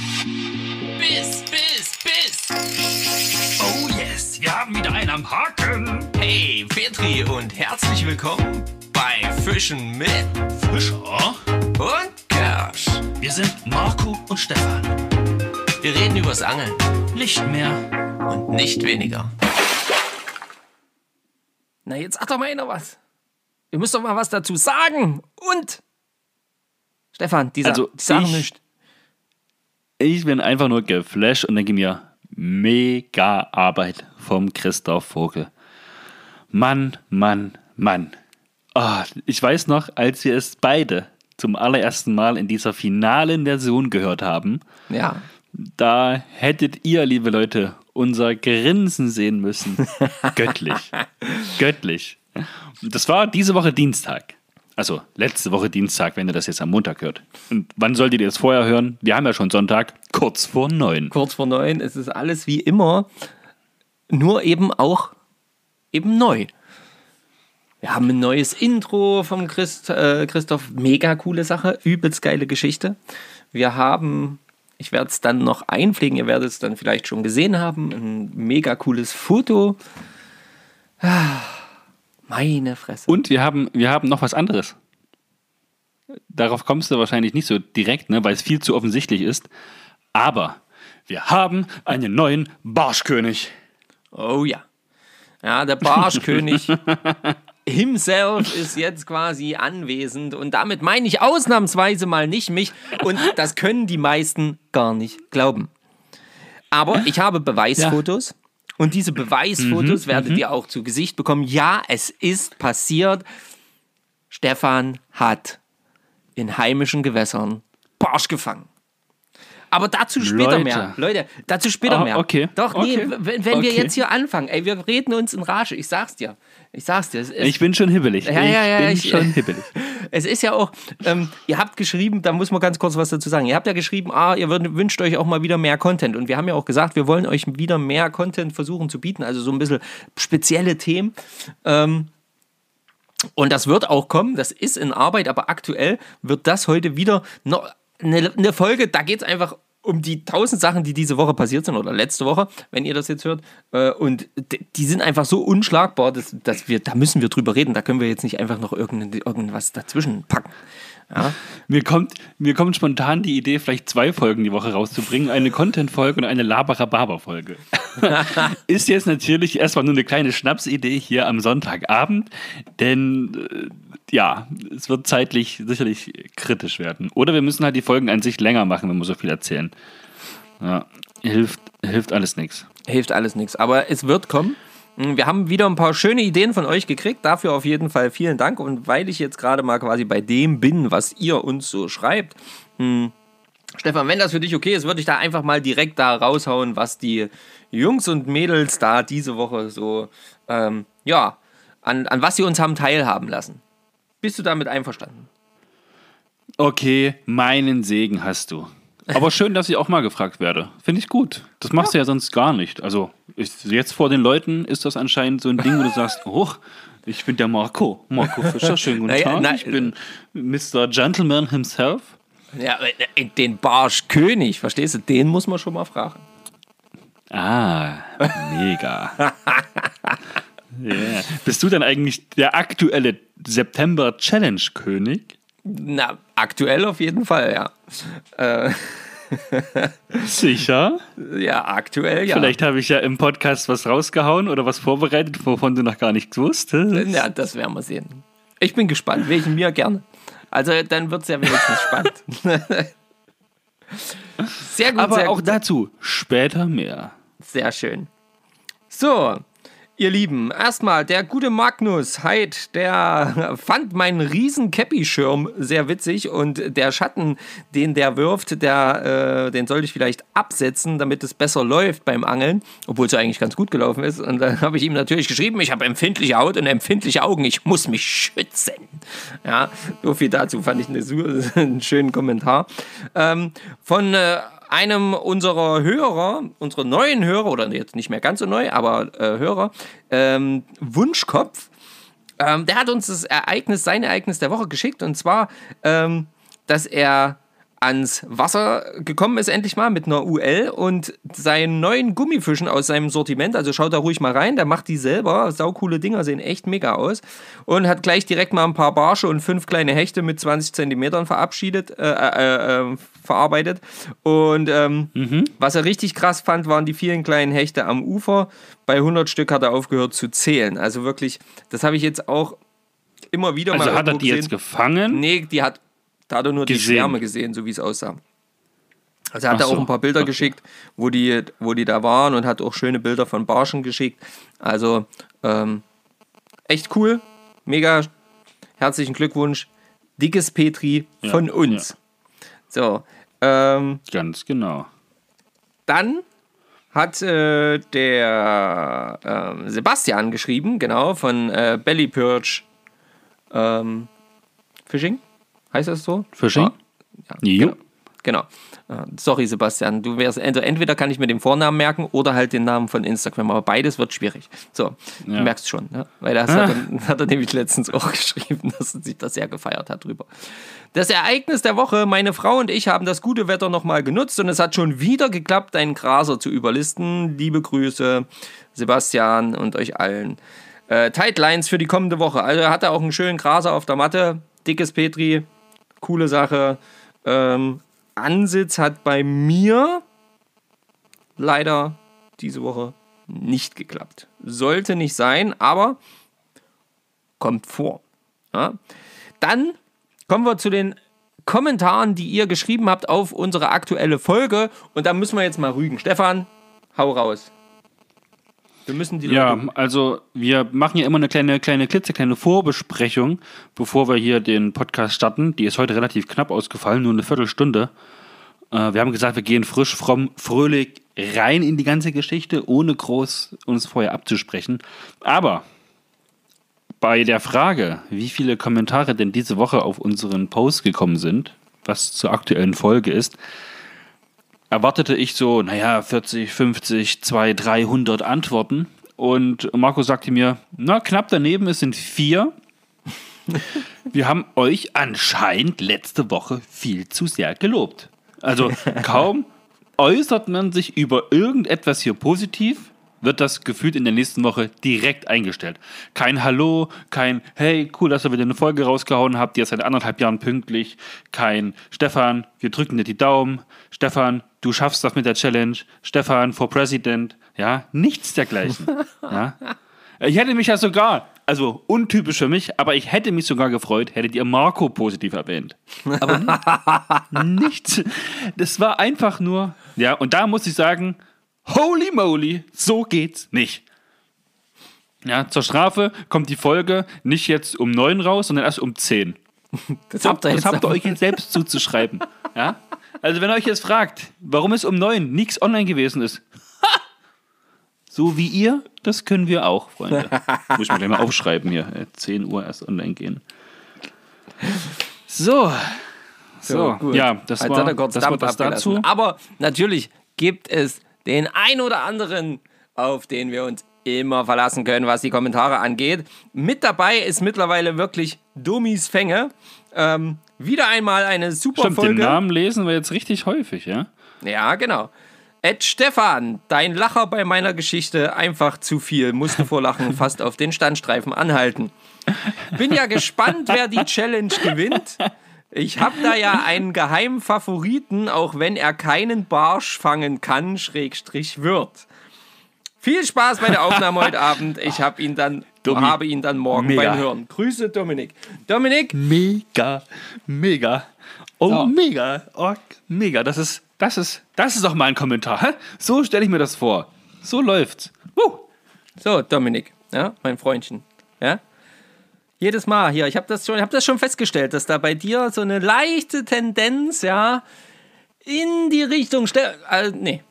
Biss, Biss, Biss. Oh yes, wir haben wieder einen am Haken. Hey, Petri und herzlich willkommen bei Fischen mit Fischer. und Kersch. Wir sind Marco und Stefan. Wir reden übers Angeln Nicht mehr. und nicht weniger. Na, jetzt sag doch mal einer was. Ihr müsst doch mal was dazu sagen. Und? Stefan, die, sa Also, die sagen ich- nicht. Ich bin einfach nur geflasht und denke mir, mega Arbeit vom Christoph Vogel. Mann, Mann, Mann. Ah, ich weiß noch, als wir es beide zum allerersten Mal in dieser finalen Version gehört haben, Ja. da hättet ihr, liebe Leute, unser Grinsen sehen müssen. Göttlich. Göttlich. Das war diese Woche Dienstag. Also letzte Woche Dienstag, wenn ihr das jetzt am Montag hört. Und wann solltet ihr es vorher hören? Wir haben ja schon Sonntag, kurz vor neun. Kurz vor neun. Es ist alles wie immer. Nur eben auch eben neu. Wir haben ein neues Intro vom Christ, äh, Christoph. Mega coole Sache. Übelst geile Geschichte. Wir haben, ich werde es dann noch einpflegen, ihr werdet es dann vielleicht schon gesehen haben, ein mega cooles Foto. Ah, Meine Fresse. Und wir haben, wir haben noch was anderes. Darauf kommst du wahrscheinlich nicht so direkt, ne, weil es viel zu offensichtlich ist. Aber wir haben einen neuen Barschkönig. Oh ja. Ja, der Barschkönig himself ist jetzt quasi anwesend und damit meine ich ausnahmsweise mal nicht mich und das können die meisten gar nicht glauben. Aber ich habe Beweisfotos und diese Beweisfotos werdet ihr auch zu Gesicht bekommen. Ja, es ist passiert. Stefan hat in heimischen Gewässern Barsch gefangen. Aber dazu später Leute. mehr. Leute, dazu später Ah, mehr. okay. Doch, nee, Okay. wenn, wenn wir Okay. jetzt hier anfangen, ey, wir reden uns in Rage. Ich sag's dir. Ich sag's dir. Es ist, Ich bin schon hibbelig. Ja, ja, ja, ich bin ich- schon hibbelig. es ist ja auch, ähm, ihr habt geschrieben, da muss man ganz kurz was dazu sagen. Ihr habt ja geschrieben, ah, ihr wünscht euch auch mal wieder mehr Content. Und wir haben ja auch gesagt, wir wollen euch wieder mehr Content versuchen zu bieten, also so ein bisschen spezielle Themen. Ähm, und das wird auch kommen, das ist in Arbeit, aber aktuell wird das heute wieder noch eine, eine Folge, da geht es einfach um die tausend Sachen, die diese Woche passiert sind oder letzte Woche, wenn ihr das jetzt hört. Äh, Und die sind einfach so unschlagbar, dass, dass wir, da müssen wir drüber reden. Da können wir jetzt nicht einfach noch irgend, irgendwas dazwischen packen. Ja? Mir kommt, mir kommt spontan die Idee, vielleicht zwei Folgen die Woche rauszubringen. Eine Content-Folge und eine Laberababer-Folge. Ist jetzt natürlich erstmal nur eine kleine Schnapsidee hier am Sonntagabend, denn äh, ja, es wird zeitlich sicherlich kritisch werden. Oder wir müssen halt die Folgen an sich länger machen, wenn wir so viel erzählen. Ja, hilft, hilft alles nichts. Hilft alles nichts. Aber es wird kommen. Mm, Wir haben wieder ein paar schöne Ideen von euch gekriegt. Dafür auf jeden Fall vielen Dank. Und weil ich jetzt gerade mal quasi bei dem bin, was ihr uns so schreibt, mh, Stefan, wenn das für dich okay ist, würde ich da einfach mal direkt da raushauen, was die Jungs und Mädels da diese Woche so, ähm, ja, an, an was sie uns haben teilhaben lassen. Bist du damit einverstanden? Okay, meinen Segen hast du. Aber schön, dass ich auch mal gefragt werde. Finde ich gut. Das machst du ja sonst gar nicht. Also ist, jetzt vor den Leuten ist das anscheinend so ein Ding, wo du sagst, oh, ich bin der Marco. Marco Fischer, schönen guten Tag. na- ich bin Mr. Gentleman himself. Ja, äh, den Barschkönig, verstehst du? Den muss man schon mal fragen. Ah, mega. yeah. Bist du dann eigentlich der aktuelle September-Challenge-König? Na, aktuell auf jeden Fall, ja. Sicher? Ja, aktuell, ja. Vielleicht habe ich ja im Podcast was rausgehauen oder was vorbereitet, wovon du noch gar nichts wusstest. Ja, das werden wir sehen. Ich bin gespannt, welchen mir gerne. Also dann wird es ja wenigstens spannend. sehr gut, Aber sehr auch gut. dazu später mehr. Sehr schön. So, ihr Lieben, erstmal der gute Magnus Heid, der fand meinen riesen Käppi-Schirm sehr witzig und der Schatten, den der wirft, der, äh, den sollte ich vielleicht absetzen, damit es besser läuft beim Angeln, obwohl es ja eigentlich ganz gut gelaufen ist. Und dann habe ich ihm natürlich geschrieben, ich habe empfindliche Haut und empfindliche Augen, ich muss mich schützen. Ja, so viel dazu fand ich eine, einen schönen Kommentar. Ähm, von äh, einem unserer Hörer, unsere neuen Hörer, oder jetzt nicht mehr ganz so neu, aber äh, Hörer, ähm, Wunschkopf, ähm, der hat uns das Ereignis, sein Ereignis der Woche geschickt. Und zwar, ähm, dass er ans Wasser gekommen ist, endlich mal mit einer UL und seinen neuen Gummifischen aus seinem Sortiment, also schaut da ruhig mal rein, der macht die selber, saukoole Dinger, sehen echt mega aus und hat gleich direkt mal ein paar Barsche und fünf kleine Hechte mit 20 Zentimetern verabschiedet, äh, äh, äh, verarbeitet und ähm, was er richtig krass fand, waren die vielen kleinen Hechte am Ufer. Bei 100 Stück hat er aufgehört zu zählen, also wirklich, das habe ich jetzt auch immer wieder Also mal hat er die jetzt gesehen. gefangen? Nee, die hat, da hat er nur die Gesehen. Schwärme gesehen, so wie es aussah. Also er hat Ach er auch so, ein paar Bilder okay. geschickt, wo die, wo die da waren und hat auch schöne Bilder von Barschen geschickt. Also ähm, echt cool, mega herzlichen Glückwunsch. Dickes Petri Ja, von uns. So, ähm, Ganz genau. dann hat äh, der ähm, Sebastian geschrieben, genau, von äh, Belly Purge ähm, Fishing. Heißt das so? Fishing? Ja, Jo. genau. genau. Äh, Sorry, Sebastian. Du wärst, also entweder kann ich mir den Vornamen merken oder halt den Namen von Instagram, aber beides wird schwierig. So, du Ja. merkst schon, ne? Weil das hat, er, hat er nämlich letztens auch geschrieben, dass er sich das sehr gefeiert hat drüber. Das Ereignis der Woche, meine Frau und ich haben das gute Wetter nochmal genutzt und es hat schon wieder geklappt, einen Graser zu überlisten. Liebe Grüße, Sebastian und euch allen. Äh, Tightlines für die kommende Woche. Also er hatte auch einen schönen Graser auf der Matte. Dickes Petri, coole Sache. Ähm, Ansitz hat bei mir leider diese Woche nicht geklappt. Sollte nicht sein, aber kommt vor. Ja? Dann kommen wir zu den Kommentaren, die ihr geschrieben habt auf unsere aktuelle Folge. Und da müssen wir jetzt mal rügen. Stefan, hau raus. Wir müssen die Ja, Leute- also wir machen ja immer eine kleine, kleine, klitzekleine Vorbesprechung, bevor wir hier den Podcast starten. Die ist heute relativ knapp ausgefallen, nur eine Viertelstunde. Äh, wir haben gesagt, wir gehen frisch, fromm, fröhlich rein in die ganze Geschichte, ohne groß uns vorher abzusprechen. Aber bei der Frage, wie viele Kommentare denn diese Woche auf unseren Post gekommen sind, was zur aktuellen Folge ist, erwartete ich so, naja, 40, 50, 200, 300 Antworten. Und Marco sagte mir, na, knapp daneben, es sind vier. Wir haben euch anscheinend letzte Woche viel zu sehr gelobt. Also kaum äußert man sich über irgendetwas hier positiv, wird das gefühlt in der nächsten Woche direkt eingestellt. Kein Hallo, kein Hey, cool, dass ihr wieder eine Folge rausgehauen habt, die ist seit anderthalb Jahren pünktlich. Kein Stefan, wir drücken dir die Daumen. Stefan, du schaffst das mit der Challenge. Stefan, for President. Ja, nichts dergleichen. Ja. Ich hätte mich ja sogar, also untypisch für mich, aber ich hätte mich sogar gefreut, hättet ihr Marco positiv erwähnt. Aber nichts. Das war einfach nur, ja, und da muss ich sagen, holy moly, so geht's nicht. Ja, zur Strafe kommt die Folge nicht jetzt um neun raus, sondern erst um zehn. das Das habt ihr euch jetzt selbst zuzuschreiben. Ja? Also wenn ihr euch jetzt fragt, warum es um neun nichts online gewesen ist, ha! so wie ihr, das können wir auch, Freunde. Muss ich mir gleich mal aufschreiben hier. Äh, 10 Uhr erst online gehen. So. So, gut. ja, das Jetzt war, hat er kurz das, war das dazu. Aber natürlich gibt es den ein oder anderen, auf den wir uns immer verlassen können, was die Kommentare angeht. Mit dabei ist mittlerweile wirklich Dummies Fänge. Ähm, wieder einmal eine super Stimmt, den Folge. Namen lesen wir jetzt richtig häufig, ja? Ja, genau. Ed Stefan, dein Lacher bei meiner Geschichte einfach zu viel. Musste vor Lachen fast auf den Standstreifen anhalten. Bin ja gespannt, wer die Challenge gewinnt. Ich habe da ja einen geheimen Favoriten, auch wenn er keinen Barsch fangen kann, Schrägstrich wird. Viel Spaß bei der Aufnahme heute Abend. Ich hab ihn dann, Domi. habe ihn dann morgen Mega. beim Hören. Grüße, Dominik. Dominik, Mega, mega. Oh, So. mega. Oh, mega. Das ist, das ist, das ist doch mal ein Kommentar. Hä? So stelle ich mir das vor. So läuft's. Woo. So, Dominik, ja, mein Freundchen, ja. Jedes Mal hier, ich habe das schon, ich habe das schon festgestellt, dass da bei dir so eine leichte Tendenz, ja, in die Richtung, ste- äh, nee,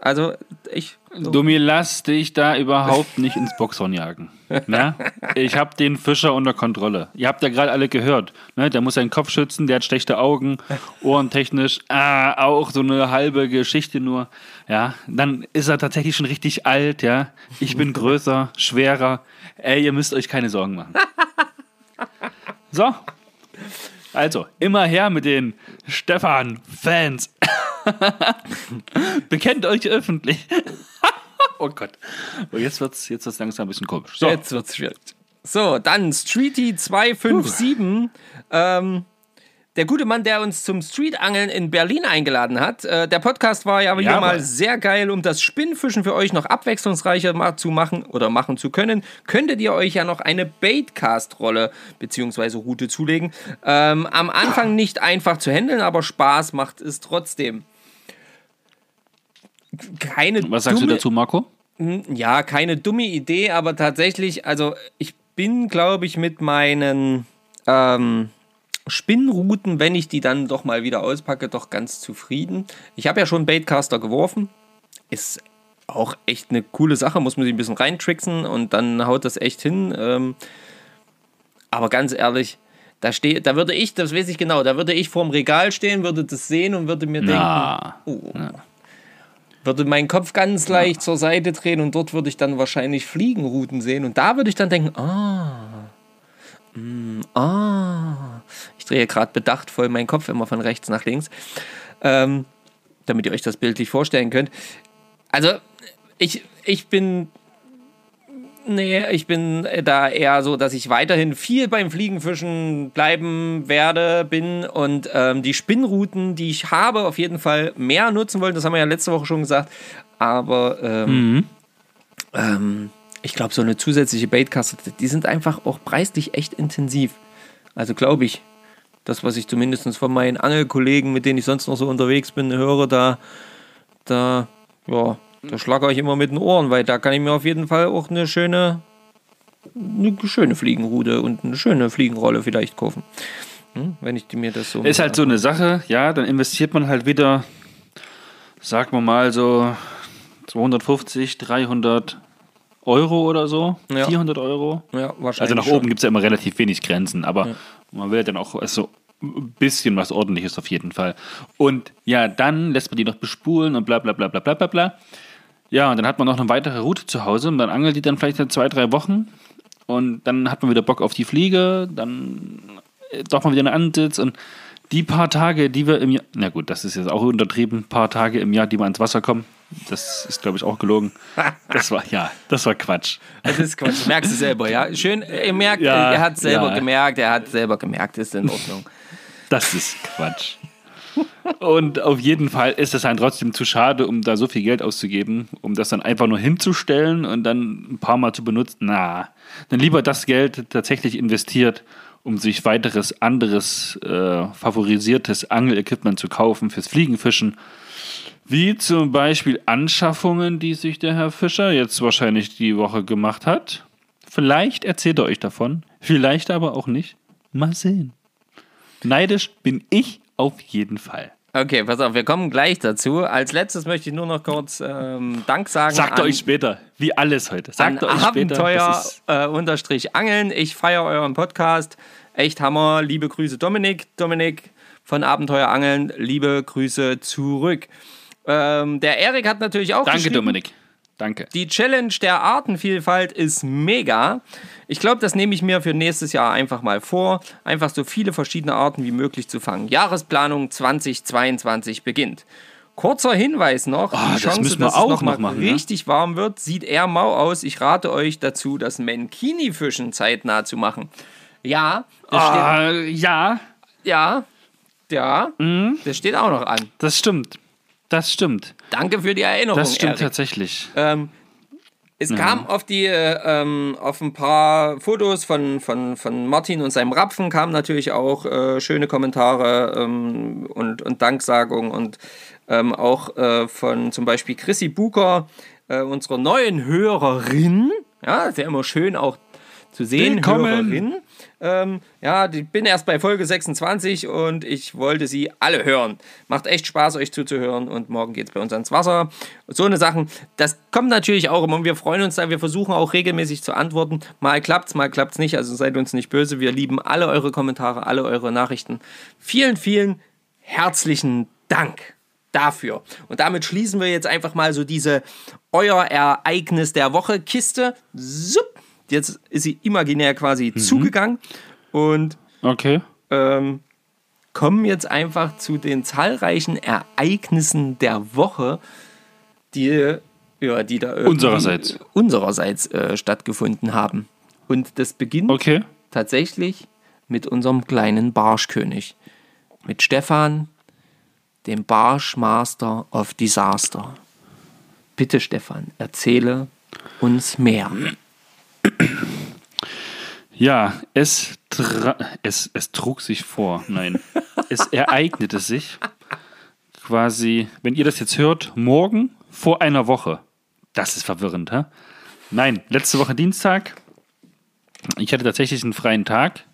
also ich, so. Du mir lass dich da überhaupt nicht ins Boxhorn jagen. Ne? Ich habe den Fischer unter Kontrolle. Ihr habt ja gerade alle gehört. Ne? Der muss seinen Kopf schützen, der hat schlechte Augen, ohrentechnisch, ah, auch so eine halbe Geschichte nur. Ja, dann ist er tatsächlich schon richtig alt. Ja, ich bin größer, schwerer. Ey, ihr müsst euch keine Sorgen machen. So, Also, immer her mit den Stefan-Fans. Bekennt euch öffentlich. oh Gott. Oh, jetzt wird es jetzt wird's langsam ein bisschen komisch. So. Jetzt wird's schwierig. So, dann Streety 257. Ähm, der gute Mann, der uns zum Streetangeln in Berlin eingeladen hat. Äh, der Podcast war ja wieder Jawohl. mal sehr geil, um das Spinnfischen für euch noch abwechslungsreicher ma- zu machen oder machen zu können. Könntet ihr euch ja noch eine Baitcast-Rolle bzw. Route zulegen. Ähm, am Anfang nicht einfach zu handeln, aber Spaß macht es trotzdem. Keine Was sagst dumme, du dazu, Marco? ja, keine dumme Idee, aber tatsächlich, also ich bin, glaube ich, mit meinen ähm, Spinnrouten, wenn ich die dann doch mal wieder auspacke, doch ganz zufrieden. Ich habe ja schon Baitcaster geworfen. Ist auch echt eine coole Sache, muss man sich ein bisschen reintricksen und dann haut das echt hin. Ähm, aber ganz ehrlich, da, steh, da würde ich, das weiß ich genau, da würde ich vorm Regal stehen, würde das sehen und würde mir denken, Na, Oh. Würde meinen Kopf ganz leicht zur Seite drehen und dort würde ich dann wahrscheinlich Fliegenrouten sehen. Und da würde ich dann denken, ah, mm, ah. Ich drehe gerade bedacht voll meinen Kopf immer von rechts nach links, ähm, damit ihr euch das bildlich vorstellen könnt. Also, ich, ich bin Nee, ich bin da eher so, dass ich weiterhin viel beim Fliegenfischen bleiben werde, bin und ähm, die Spinnrouten, die ich habe, auf jeden Fall mehr nutzen wollen. Das haben wir ja letzte Woche schon gesagt. Aber ähm, ähm, ich glaube, so eine zusätzliche Baitkasse, die sind einfach auch preislich echt intensiv. Also glaube ich, das, was ich zumindest von meinen Angelkollegen, mit denen ich sonst noch so unterwegs bin, höre, da, da, ja, da schlagere ich immer mit den Ohren, weil da kann ich mir auf jeden Fall auch eine schöne, eine schöne Fliegenrute und eine schöne Fliegenrolle vielleicht kaufen. Hm, wenn ich mir das so. Ist halt so eine Sache, ja, dann investiert man halt wieder, sagen wir mal so 250, 300 Euro oder so, Ja. 400 Euro. Ja, wahrscheinlich. Also nach schon. oben gibt es ja immer relativ wenig Grenzen, aber man will ja dann auch also ein bisschen was ordentliches auf jeden Fall. Und ja, dann lässt man die noch bespulen und bla bla bla bla bla bla bla. Ja, und dann hat man noch eine weitere Route zu Hause und dann angelt die dann vielleicht in zwei, drei Wochen und dann hat man wieder Bock auf die Fliege, dann äh, doch mal wieder einen Ansitz und die paar Tage, die wir im Jahr, na gut, das ist jetzt auch untertrieben, paar Tage im Jahr, die wir ans Wasser kommen, das ist glaube ich auch gelogen. Das war, ja, das war Quatsch. Das ist Quatsch. Merkst du selber, ja? Schön, er merkt, Ja, er hat selber ja. gemerkt, er hat selber gemerkt, ist in Ordnung. Das ist Quatsch. Und auf jeden Fall ist es dann trotzdem zu schade, um da so viel Geld auszugeben, um das dann einfach nur hinzustellen und dann ein paar Mal zu benutzen. Na, dann lieber das Geld tatsächlich investiert, um sich weiteres anderes äh, favorisiertes Angelequipment zu kaufen fürs Fliegenfischen. Wie zum Beispiel Anschaffungen, die sich der Herr Fischer jetzt wahrscheinlich die Woche gemacht hat. Vielleicht erzählt er euch davon, vielleicht aber auch nicht. Mal sehen. Neidisch bin ich auf jeden Fall. Okay, pass auf, wir kommen gleich dazu. Als letztes möchte ich nur noch kurz ähm, Dank sagen. Sagt an, euch später, wie alles heute. Sagt euch später. Abenteuer ist- äh, unterstrich Angeln. Ich feiere euren Podcast. Echt Hammer. Liebe Grüße, Dominik. Dominik von Abenteuer Angeln. Liebe Grüße zurück. Ähm, der Erik hat natürlich auch Danke, Dominik. Danke. Die Challenge der Artenvielfalt ist mega. Ich glaube, das nehme ich mir für nächstes Jahr einfach mal vor, einfach so viele verschiedene Arten wie möglich zu fangen. Jahresplanung 2022 beginnt. Kurzer Hinweis noch, Ah, die das Chance, wir dass auch es noch mal noch ne? richtig warm wird, sieht eher mau aus. Ich rate euch dazu, das Mankini-Fischen zeitnah zu machen. Ja, das ja, steht, ja, ja, Mhm. das steht auch noch an. das stimmt. Das stimmt. Danke für die Erinnerung, Das stimmt Erik. tatsächlich. Ähm, es kam auf die, äh, ähm, auf ein paar Fotos von, von, von Martin und seinem Rapfen kamen natürlich auch äh, schöne Kommentare ähm, und, und Danksagungen und ähm, auch äh, von zum Beispiel Chrissy Buker, äh, unserer neuen Hörerin. Ja, ist ja immer schön auch zu sehen, Willkommen. Hörerin. Ähm, ja, ich bin erst bei Folge 26 und ich wollte sie alle hören. Macht echt Spaß, euch zuzuhören und morgen geht es bei uns ans Wasser. So eine Sachen, das kommt natürlich auch immer und wir freuen uns da, wir versuchen auch regelmäßig zu antworten. Mal klappt's, mal klappt's nicht, also seid uns nicht böse. Wir lieben alle eure Kommentare, alle eure Nachrichten. Vielen, vielen herzlichen Dank dafür. Und damit schließen wir jetzt einfach mal so diese Euer Ereignis der Woche Kiste. Zup. Jetzt ist sie imaginär quasi zugegangen und Okay. ähm, kommen jetzt einfach zu den zahlreichen Ereignissen der Woche, die, ja, die da Unsererseits. unsererseits äh, stattgefunden haben. Und das beginnt Okay. tatsächlich mit unserem kleinen Barschkönig. Mit Stefan, dem Barschmaster of Disaster. Bitte, Stefan, erzähle uns mehr. Ja, es, es, es trug sich vor. Nein, es ereignete sich quasi, wenn ihr das jetzt hört, morgen vor einer Woche. Das ist verwirrend, hä? Nein, letzte Woche Dienstag. Ich hatte tatsächlich einen freien Tag.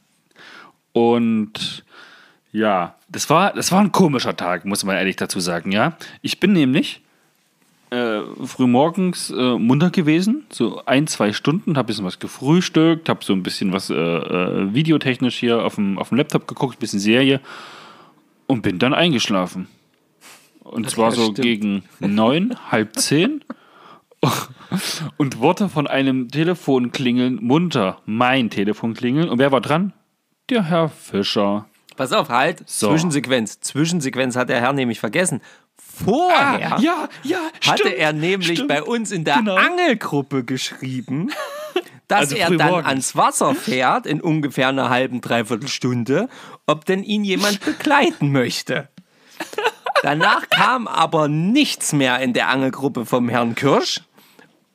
Und ja, das war, das war ein komischer Tag, muss man ehrlich dazu sagen, ja. Ich bin nämlich äh, frühmorgens äh, munter gewesen, so ein, zwei Stunden, habe ein bisschen was gefrühstückt, habe so ein bisschen was äh, äh, videotechnisch hier auf dem, auf dem Laptop geguckt, ein bisschen Serie und bin dann eingeschlafen. Und zwar so stimmt. gegen neun, halb zehn und wurde von einem Telefon klingeln munter. Mein Telefon klingeln. Und wer war dran? Der Herr Fischer. Pass auf, halt. So. Zwischensequenz. Zwischensequenz hat der Herr nämlich vergessen. Vorher Ah, ja, ja, hatte stimmt, er nämlich stimmt. bei uns in der Genau. Angelgruppe geschrieben, dass Also er dann morgens. ans Wasser fährt in ungefähr einer halben, dreiviertel Stunde, ob denn ihn jemand begleiten möchte. Danach kam aber nichts mehr in der Angelgruppe vom Herrn Kirsch.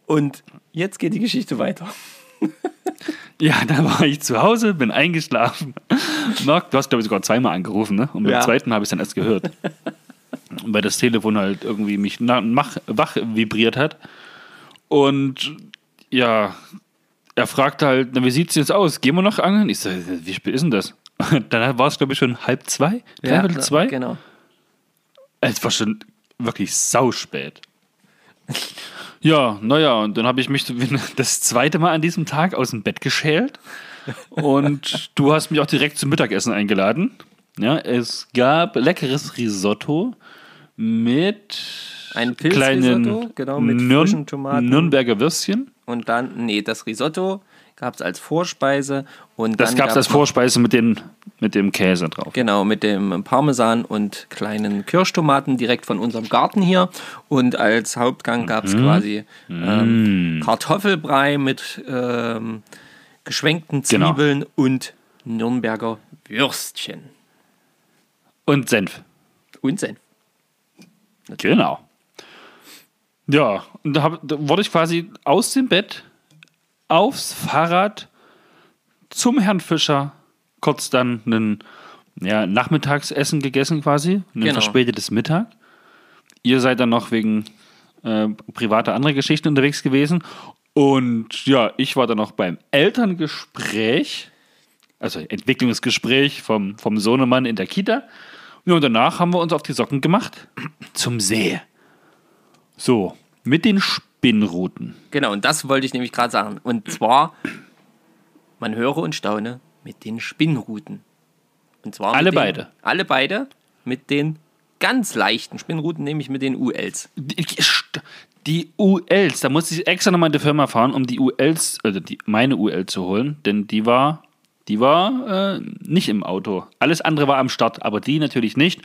Und jetzt geht die Geschichte weiter. Ja, da war ich zu Hause, bin eingeschlafen. Marc, du hast, glaube ich, sogar zweimal angerufen, ne? Und beim Ja. zweiten habe ich es dann erst gehört. Weil das Telefon halt irgendwie mich mach, wach vibriert hat. Und ja, er fragte halt, na, wie sieht's jetzt aus? Gehen wir noch angeln? Ich so, wie spät ist denn das? Dann war es, glaube ich, schon halb zwei, dreiviertel zwei. Genau. Es war schon wirklich sauspät. Ja, naja, und dann habe ich mich das zweite Mal an diesem Tag aus dem Bett geschält. Und du hast mich auch direkt zum Mittagessen eingeladen. Ja, es gab leckeres Risotto mit Ein kleinen genau, mit frischen Tomaten. Nürnberger Würstchen. Und dann, nee, das Risotto gab es als Vorspeise. Und Das gab es als Vorspeise mit, den, mit dem Käse drauf. Genau, mit dem Parmesan und kleinen Kirschtomaten direkt von unserem Garten hier. Und als Hauptgang gab Mhm. es quasi ähm, Kartoffelbrei mit ähm, geschwenkten Genau. Zwiebeln und Nürnberger Würstchen. Und Senf. Und Senf. Genau. Ja, und da, hab, da wurde ich quasi aus dem Bett aufs Fahrrad zum Herrn Fischer, kurz dann ein ja, Nachmittagsessen gegessen quasi, ein Genau. verspätetes Mittag. Ihr seid dann noch wegen äh, privater anderer Geschichten unterwegs gewesen. Und ja, ich war dann noch beim Elterngespräch, also Entwicklungsgespräch vom, vom Sohnemann in der Kita. Ja, und danach haben wir uns auf die Socken gemacht zum See. So, mit den Spinnruten. Genau, und das wollte ich nämlich gerade sagen. Und zwar, man höre und staune mit den Spinnruten. Und zwar Alle den, beide. Alle beide mit den ganz leichten Spinnruten, nämlich mit den ULs. Die, die ULs, da musste ich extra nochmal in die Firma fahren, um die ULs, also die, meine UL zu holen, denn die war, die war äh, nicht im Auto. Alles andere war am Start, aber die natürlich nicht.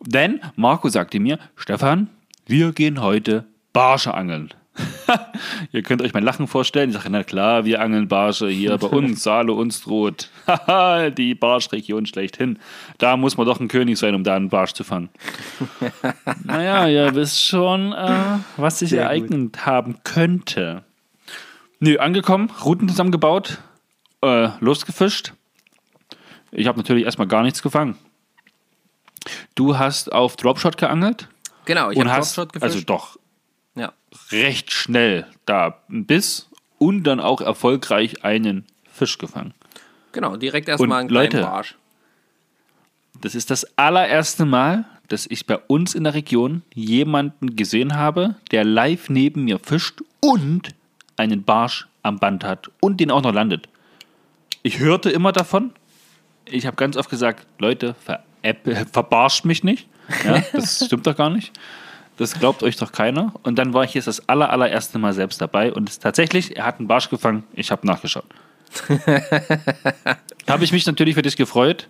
Denn Marco sagte mir, Stefan, wir gehen heute Barsche angeln. Ihr könnt euch mein Lachen vorstellen. Ich sage, na klar, wir angeln Barsche hier bei uns, Saale uns droht. Haha, die Barschregion schlechthin. Da muss man doch ein König sein, um da einen Barsch zu fangen. Naja, ihr wisst schon, äh, was sich Sehr ereignet haben könnte. Nö, angekommen, Routen zusammengebaut, äh, losgefischt. Ich habe natürlich erstmal gar nichts gefangen. Du hast auf Dropshot geangelt Genau, ich habe Dropshot also gefischt. doch ja. Recht schnell da einen Biss und dann auch erfolgreich einen Fisch gefangen. Genau, direkt erstmal einen kleinen Leute, Barsch. Das ist das allererste Mal, dass ich bei uns in der Region jemanden gesehen habe, der live neben mir fischt und einen Barsch am Band hat und den auch noch landet. Ich hörte immer davon. Ich habe ganz oft gesagt, Leute, veräpp- verbarscht mich nicht. Ja, das stimmt doch gar nicht. Das glaubt euch doch keiner. Und dann war ich jetzt das aller, allererste Mal selbst dabei. Und es, tatsächlich, er hat einen Barsch gefangen. Ich habe nachgeschaut. habe ich mich natürlich für dich gefreut.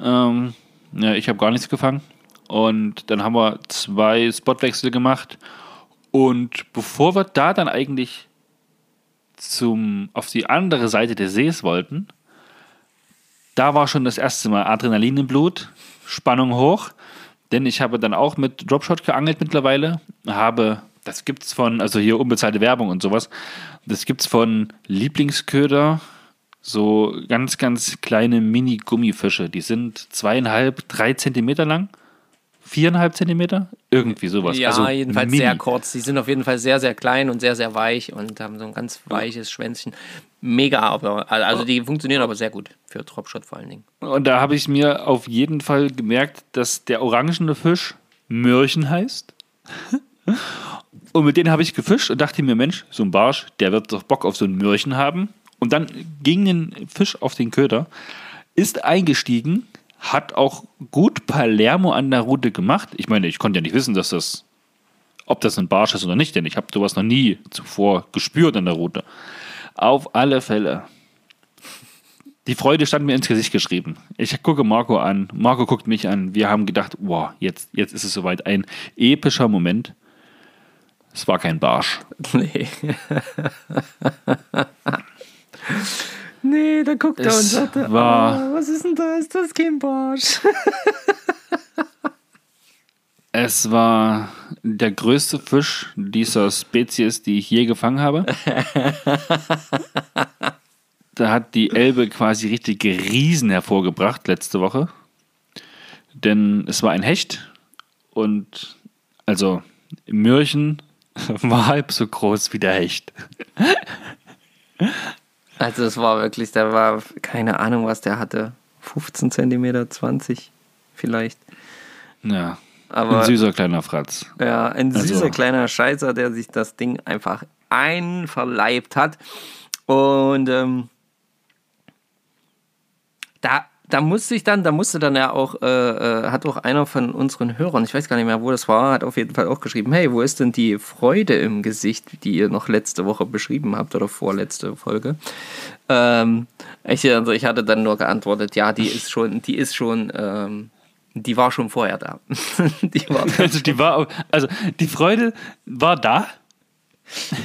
Ähm, Ja, ich habe gar nichts gefangen. Und dann haben wir zwei Spotwechsel gemacht. Und bevor wir da dann eigentlich zum, auf die andere Seite des Sees wollten, da war schon das erste Mal Adrenalin im Blut, Spannung hoch. Denn ich habe dann auch mit Dropshot geangelt mittlerweile. Habe, das gibt's von, also hier unbezahlte Werbung und sowas. Das gibt's von Lieblingsköder, so ganz, ganz kleine Mini-Gummifische. Die sind zweieinhalb, drei Zentimeter lang. Viereinhalb Zentimeter? Irgendwie sowas. Ja, also jedenfalls mini. sehr kurz. Die sind auf jeden Fall sehr, sehr klein und sehr, sehr weich und haben so ein ganz weiches Schwänzchen. Mega, aber also die funktionieren aber sehr gut für Dropshot vor allen Dingen. Und da habe ich mir auf jeden Fall gemerkt, dass der orangene Fisch Mörchen heißt. Und mit denen habe ich gefischt und dachte mir, Mensch, so ein Barsch, der wird doch Bock auf so ein Mörchen haben. Und dann ging ein Fisch auf den Köder, ist eingestiegen, hat auch gut Palermo an der Route gemacht. Ich meine, ich konnte ja nicht wissen, dass das, ob das ein Barsch ist oder nicht, denn ich habe sowas noch nie zuvor gespürt an der Route. Auf alle Fälle. Die Freude stand mir ins Gesicht geschrieben. Ich gucke Marco an, Marco guckt mich an. Wir haben gedacht, wow, jetzt, jetzt ist es soweit. Ein epischer Moment. Es war kein Barsch. Nee. nee, da guckt er und Es sagte, war- "Ah, was ist denn da? Ist das kein Barsch? Es war der größte Fisch dieser Spezies, die ich je gefangen habe. da hat die Elbe quasi richtige Riesen hervorgebracht letzte Woche. Denn es war ein Hecht und also Mürchen war halb so groß wie der Hecht. Also es war wirklich, der war, keine Ahnung, was der hatte. 15 Zentimeter, 20 vielleicht. Ja, Aber ein süßer kleiner Fratz. Ja, ein Also- süßer kleiner Scheißer, der sich das Ding einfach einverleibt hat. Und ähm, da, da musste ich dann, da musste dann ja auch, äh, äh, hat auch einer von unseren Hörern, ich weiß gar nicht mehr, wo das war, hat auf jeden Fall auch geschrieben, hey, wo ist denn die Freude im Gesicht, die ihr noch letzte Woche beschrieben habt oder vorletzte Folge? Ähm, ich, also ich hatte dann nur geantwortet, ja, die ist schon, die ist schon, ähm, die war schon vorher da. die war Also die war, also die Freude war da.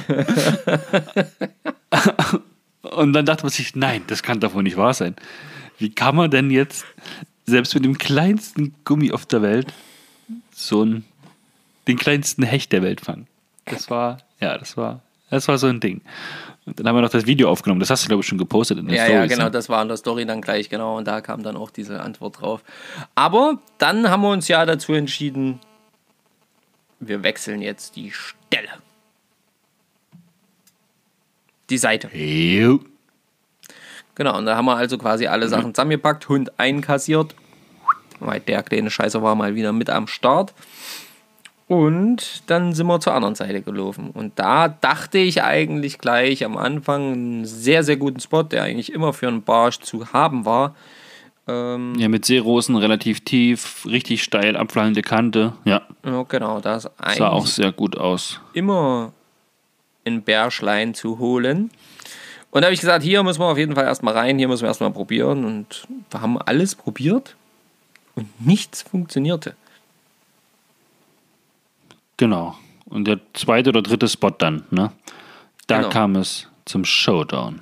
Und dann dachte man sich, nein, das kann doch wohl nicht wahr sein. Wie kann man denn jetzt, selbst mit dem kleinsten Gummi auf der Welt, so einen, den kleinsten Hecht der Welt fangen? Das war, ja, das war, das war so ein Ding. Und dann haben wir noch das Video aufgenommen. Das hast du, glaube ich, schon gepostet in der Ja, Story. ja, genau, das war in der Story dann gleich, genau. Und da kam dann auch diese Antwort drauf. Aber dann haben wir uns ja dazu entschieden, wir wechseln jetzt die Stelle. Die Seite. Jo. Genau, und da haben wir also quasi alle Sachen zusammengepackt, Hund einkassiert. Weil der kleine Scheißer war mal wieder mit am Start. Und dann sind wir zur anderen Seite gelaufen. Und da dachte ich eigentlich gleich am Anfang einen sehr, sehr guten Spot, der eigentlich immer für einen Barsch zu haben war. Ähm, Ja, mit Seerosen relativ tief, richtig steil, abfallende Kante. Ja, ja, genau, da ist sah auch sehr gut aus. immer ein Bärschlein zu holen. Und da habe ich gesagt, hier müssen wir auf jeden Fall erstmal rein, hier müssen wir erstmal probieren. Und wir haben alles probiert und nichts funktionierte. Genau. Und der zweite oder dritte Spot dann, ne? Da Genau. kam es zum Showdown.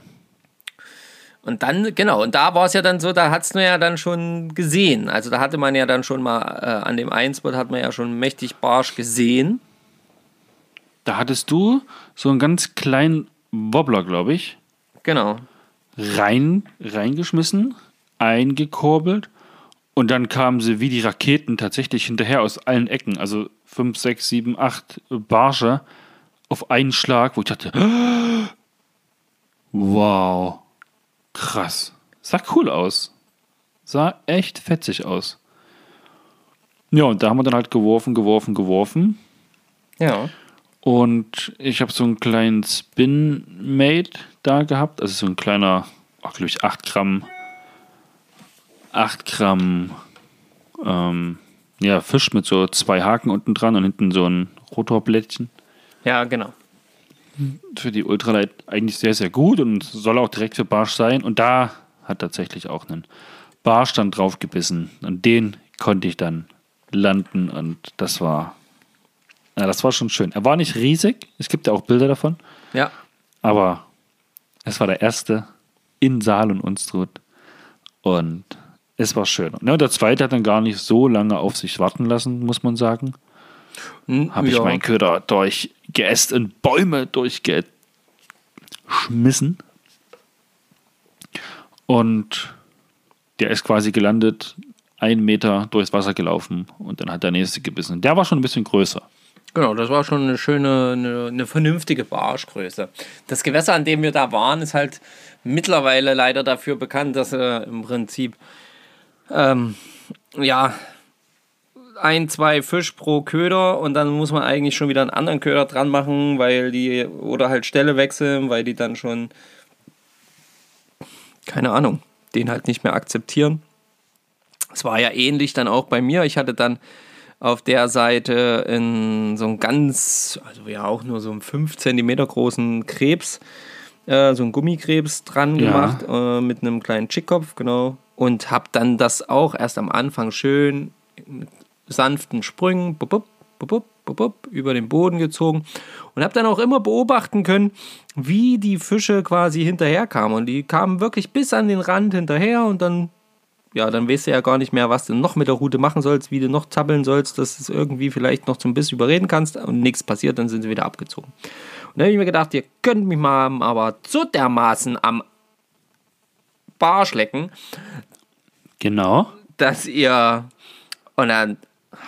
Und dann, genau, und da war es ja dann so, da hat es nur ja dann schon gesehen. Also da hatte man ja dann schon mal, äh, an dem einen Spot hat man ja schon mächtig Barsch gesehen. Da hattest du so einen ganz kleinen Wobbler, glaube ich, Genau. rein, reingeschmissen, eingekurbelt und dann kamen sie wie die Raketen tatsächlich hinterher aus allen Ecken. Also 5, 6, 7, 8 Barsche auf einen Schlag, wo ich dachte, wow, krass. Sah cool aus. Sah echt fetzig aus. Ja, und da haben wir dann halt geworfen, geworfen, geworfen. Ja. Und ich habe so einen kleinen Spin-Mate da gehabt. Also so ein kleiner, glaube ich, 8 Gramm, 8 Gramm ähm, ja, Fisch mit so zwei Haken unten dran und hinten so ein Rotorblättchen. Ja, genau. Für die Ultralight eigentlich sehr, sehr gut und soll auch direkt für Barsch sein. Und da hat tatsächlich auch ein Barsch dann drauf gebissen. Und den konnte ich dann landen und das war, ja, das war schon schön. Er war nicht riesig, es gibt ja auch Bilder davon, Ja. aber es war der erste in Saal und Unstrut und es war schön. Und der zweite hat dann gar nicht so lange auf sich warten lassen, muss man sagen. Hm, Habe ich ja. meinen Köder durchgeäst und Bäume durchgeschmissen. Und der ist quasi gelandet, einen Meter durchs Wasser gelaufen und dann hat der nächste gebissen. Der war schon ein bisschen größer. Genau, das war schon eine schöne, eine, eine vernünftige Barschgröße. Das Gewässer, an dem wir da waren, ist halt mittlerweile leider dafür bekannt, dass er im Prinzip ähm, ja ein, zwei Fisch pro Köder und dann muss man eigentlich schon wieder einen anderen Köder dran machen, weil die oder halt Stelle wechseln, weil die dann schon keine Ahnung, den halt nicht mehr akzeptieren. Es war ja ähnlich dann auch bei mir. Ich hatte dann auf der Seite in so einem ganz, also ja auch nur so einen 5 cm großen Krebs, äh, so einen Gummikrebs dran Ja. gemacht äh, mit einem kleinen Chickkopf, genau. Und habe dann das auch erst am Anfang schön mit sanften Sprüngen bup, bup, bup, über den Boden gezogen und habe dann auch immer beobachten können, wie die Fische quasi hinterherkamen. Und die kamen wirklich bis an den Rand hinterher und dann ja, dann weißt du ja gar nicht mehr, was du noch mit der Route machen sollst, wie du noch zappeln sollst, dass du es irgendwie vielleicht noch zum Biss überreden kannst und nichts passiert, dann sind sie wieder abgezogen. Dann habe ich mir gedacht, ihr könnt mich mal aber so dermaßen am Barsch lecken, Genau. dass ihr. Und dann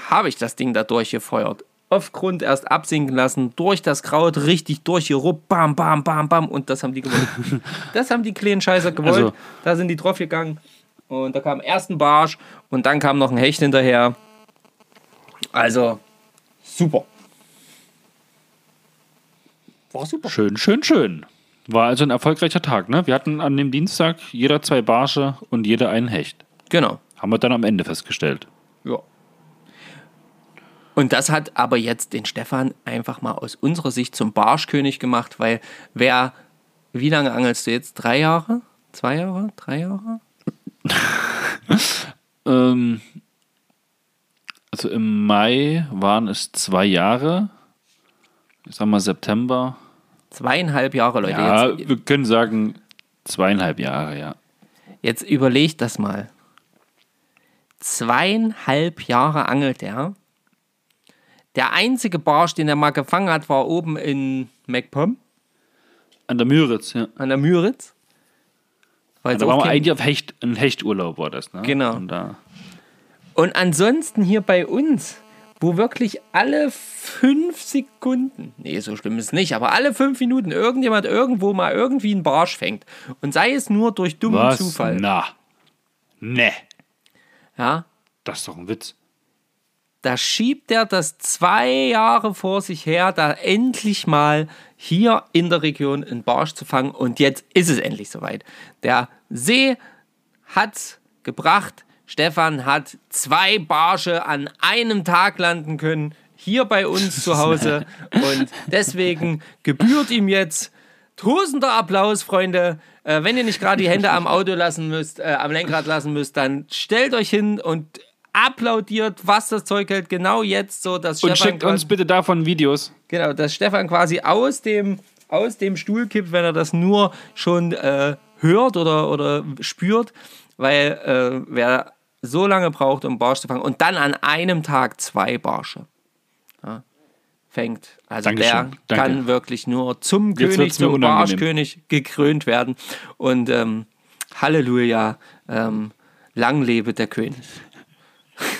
habe ich das Ding da durchgefeuert. Auf Grund erst absinken lassen, durch das Kraut richtig durchgeruppt, bam, bam, bam, bam. Und das haben die gewollt. das haben die kleinen Scheißer gewollt. Also- da sind die drauf gegangen. Und da kam erst ein Barsch und dann kam noch ein Hecht hinterher. Also, super. War super. Schön, schön, schön. War also ein erfolgreicher Tag, ne? Wir hatten an dem Dienstag jeder zwei Barsche und jeder einen Hecht. Genau. Haben wir dann am Ende festgestellt. Ja. Und das hat aber jetzt den Stefan einfach mal aus unserer Sicht zum Barschkönig gemacht, weil wer, wie lange angelst du jetzt? Drei Jahre? Zwei Jahre? Drei Jahre? Ähm, also im Mai waren es zwei Jahre. Ich sag mal September. Zweieinhalb Jahre, Leute. Ja, Jetzt, wir können sagen zweieinhalb Jahre, ja. jetzt überlegt das mal. Zweieinhalb Jahre angelt er. Der einzige Barsch, den er mal gefangen hat, war oben in MacPom An der Müritz, ja. an der Müritz. Weil Da waren wir eigentlich auf Hecht, ein Hechturlaub war das, ne? Genau. Und da, Und ansonsten hier bei uns, wo wirklich alle fünf Sekunden, nee, so schlimm ist es nicht, aber alle fünf Minuten irgendjemand irgendwo mal irgendwie einen Barsch fängt. Und sei es nur durch dummen was? Zufall. Na. Ne. Ja, Das ist doch ein Witz. da schiebt er das zwei Jahre vor sich her, da endlich mal hier in der Region einen Barsch zu fangen. Und jetzt ist es endlich soweit. Der See hat gebracht. Stefan hat zwei Barsche an einem Tag landen können, hier bei uns zu Hause. Und deswegen gebührt ihm jetzt tosender Applaus, Freunde. Äh, wenn ihr nicht gerade die Hände am Auto lassen müsst, äh, am Lenkrad lassen müsst, dann stellt euch hin und applaudiert, was das Zeug hält. Genau jetzt so, dass Und Stefan schickt uns bitte davon Videos. Genau, dass Stefan quasi aus dem, aus dem Stuhl kippt, wenn er das nur schon äh, hört oder, oder spürt, weil äh, wer so lange braucht, um Barsch zu fangen und dann an einem Tag zwei Barsche ja, fängt. Also Dankeschön, der danke. kann wirklich nur zum Jetzt König, zum unangenehm. Barschkönig gekrönt werden. Und ähm, Halleluja, ähm, lang lebe der König.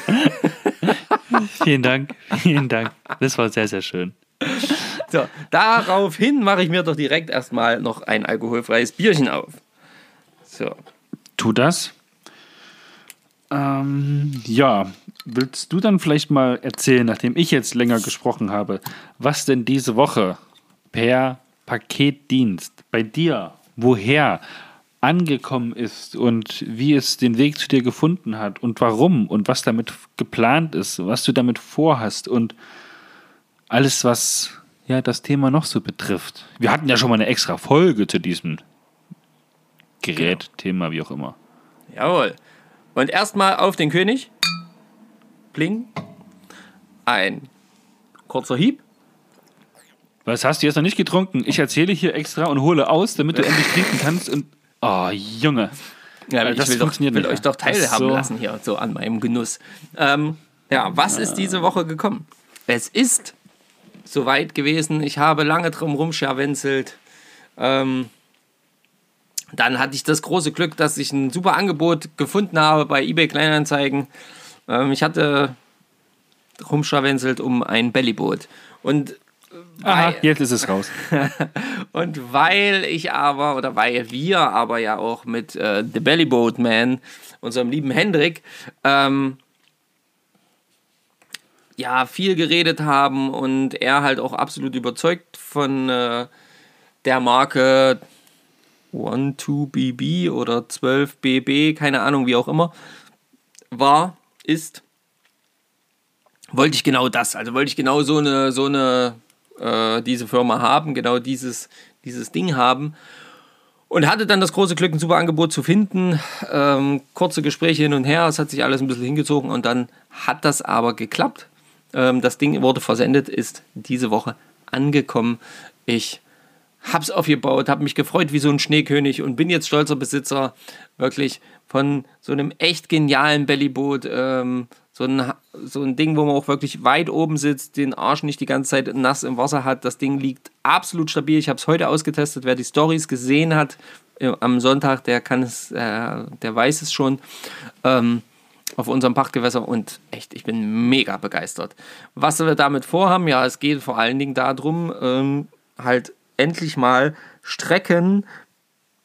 Vielen Dank, vielen Dank. Das war sehr, sehr schön. So, daraufhin mache ich mir doch direkt erstmal noch ein alkoholfreies Bierchen auf. So. Tu das. Ähm, ja, willst du dann vielleicht mal erzählen, nachdem ich jetzt länger gesprochen habe, was denn diese Woche per Paketdienst bei dir, woher angekommen ist und wie es den Weg zu dir gefunden hat und warum und was damit geplant ist, was du damit vorhast und alles, was ja das Thema noch so betrifft. Wir hatten ja schon mal eine extra Folge zu diesem Gerät, Thema, wie auch immer. Jawohl. Und erstmal auf den König. Pling. Ein kurzer Hieb. Was hast du jetzt noch nicht getrunken? Ich erzähle hier extra und hole aus, damit du endlich trinken kannst. Und oh, Junge. Ja, Äh, ich das will, doch, will euch doch teilhaben so- lassen hier, so an meinem Genuss. Ähm, ja, was ist diese Woche gekommen? Es ist soweit gewesen. Ich habe lange drum rumscharwenzelt. Ähm, dann hatte ich das große Glück, dass ich ein super Angebot gefunden habe bei eBay Kleinanzeigen. Ähm, ich hatte rumscharwenzelt um ein Bellyboot. Und Aha, jetzt ist es raus. und weil ich aber, oder weil wir aber ja auch mit äh, The Bellyboat Man, unserem lieben Hendrik, ähm, ja, viel geredet haben und er halt auch absolut überzeugt von äh, der Marke 12BB oder 12BB, keine Ahnung, wie auch immer, war, ist, wollte ich genau das. Also wollte ich genau so eine, so eine, äh, diese Firma haben, genau dieses, dieses Ding haben. Und hatte dann das große Glück, ein super Angebot zu finden. Ähm, kurze Gespräche hin und her, es hat sich alles ein bisschen hingezogen und dann hat das aber geklappt. Ähm, das Ding wurde versendet, ist diese Woche angekommen. Ich hab's aufgebaut, habe mich gefreut wie so ein Schneekönig und bin jetzt stolzer Besitzer wirklich von so einem echt genialen Bellyboot. Ähm, so, ein, so ein Ding, wo man auch wirklich weit oben sitzt, den Arsch nicht die ganze Zeit nass im Wasser hat. Das Ding liegt absolut stabil. Ich habe es heute ausgetestet. Wer die Stories gesehen hat äh, am Sonntag, der kann es, äh, der weiß es schon. Ähm, auf unserem Pachtgewässer und echt, ich bin mega begeistert. Was wir damit vorhaben, ja, es geht vor allen Dingen darum, ähm, halt endlich mal Strecken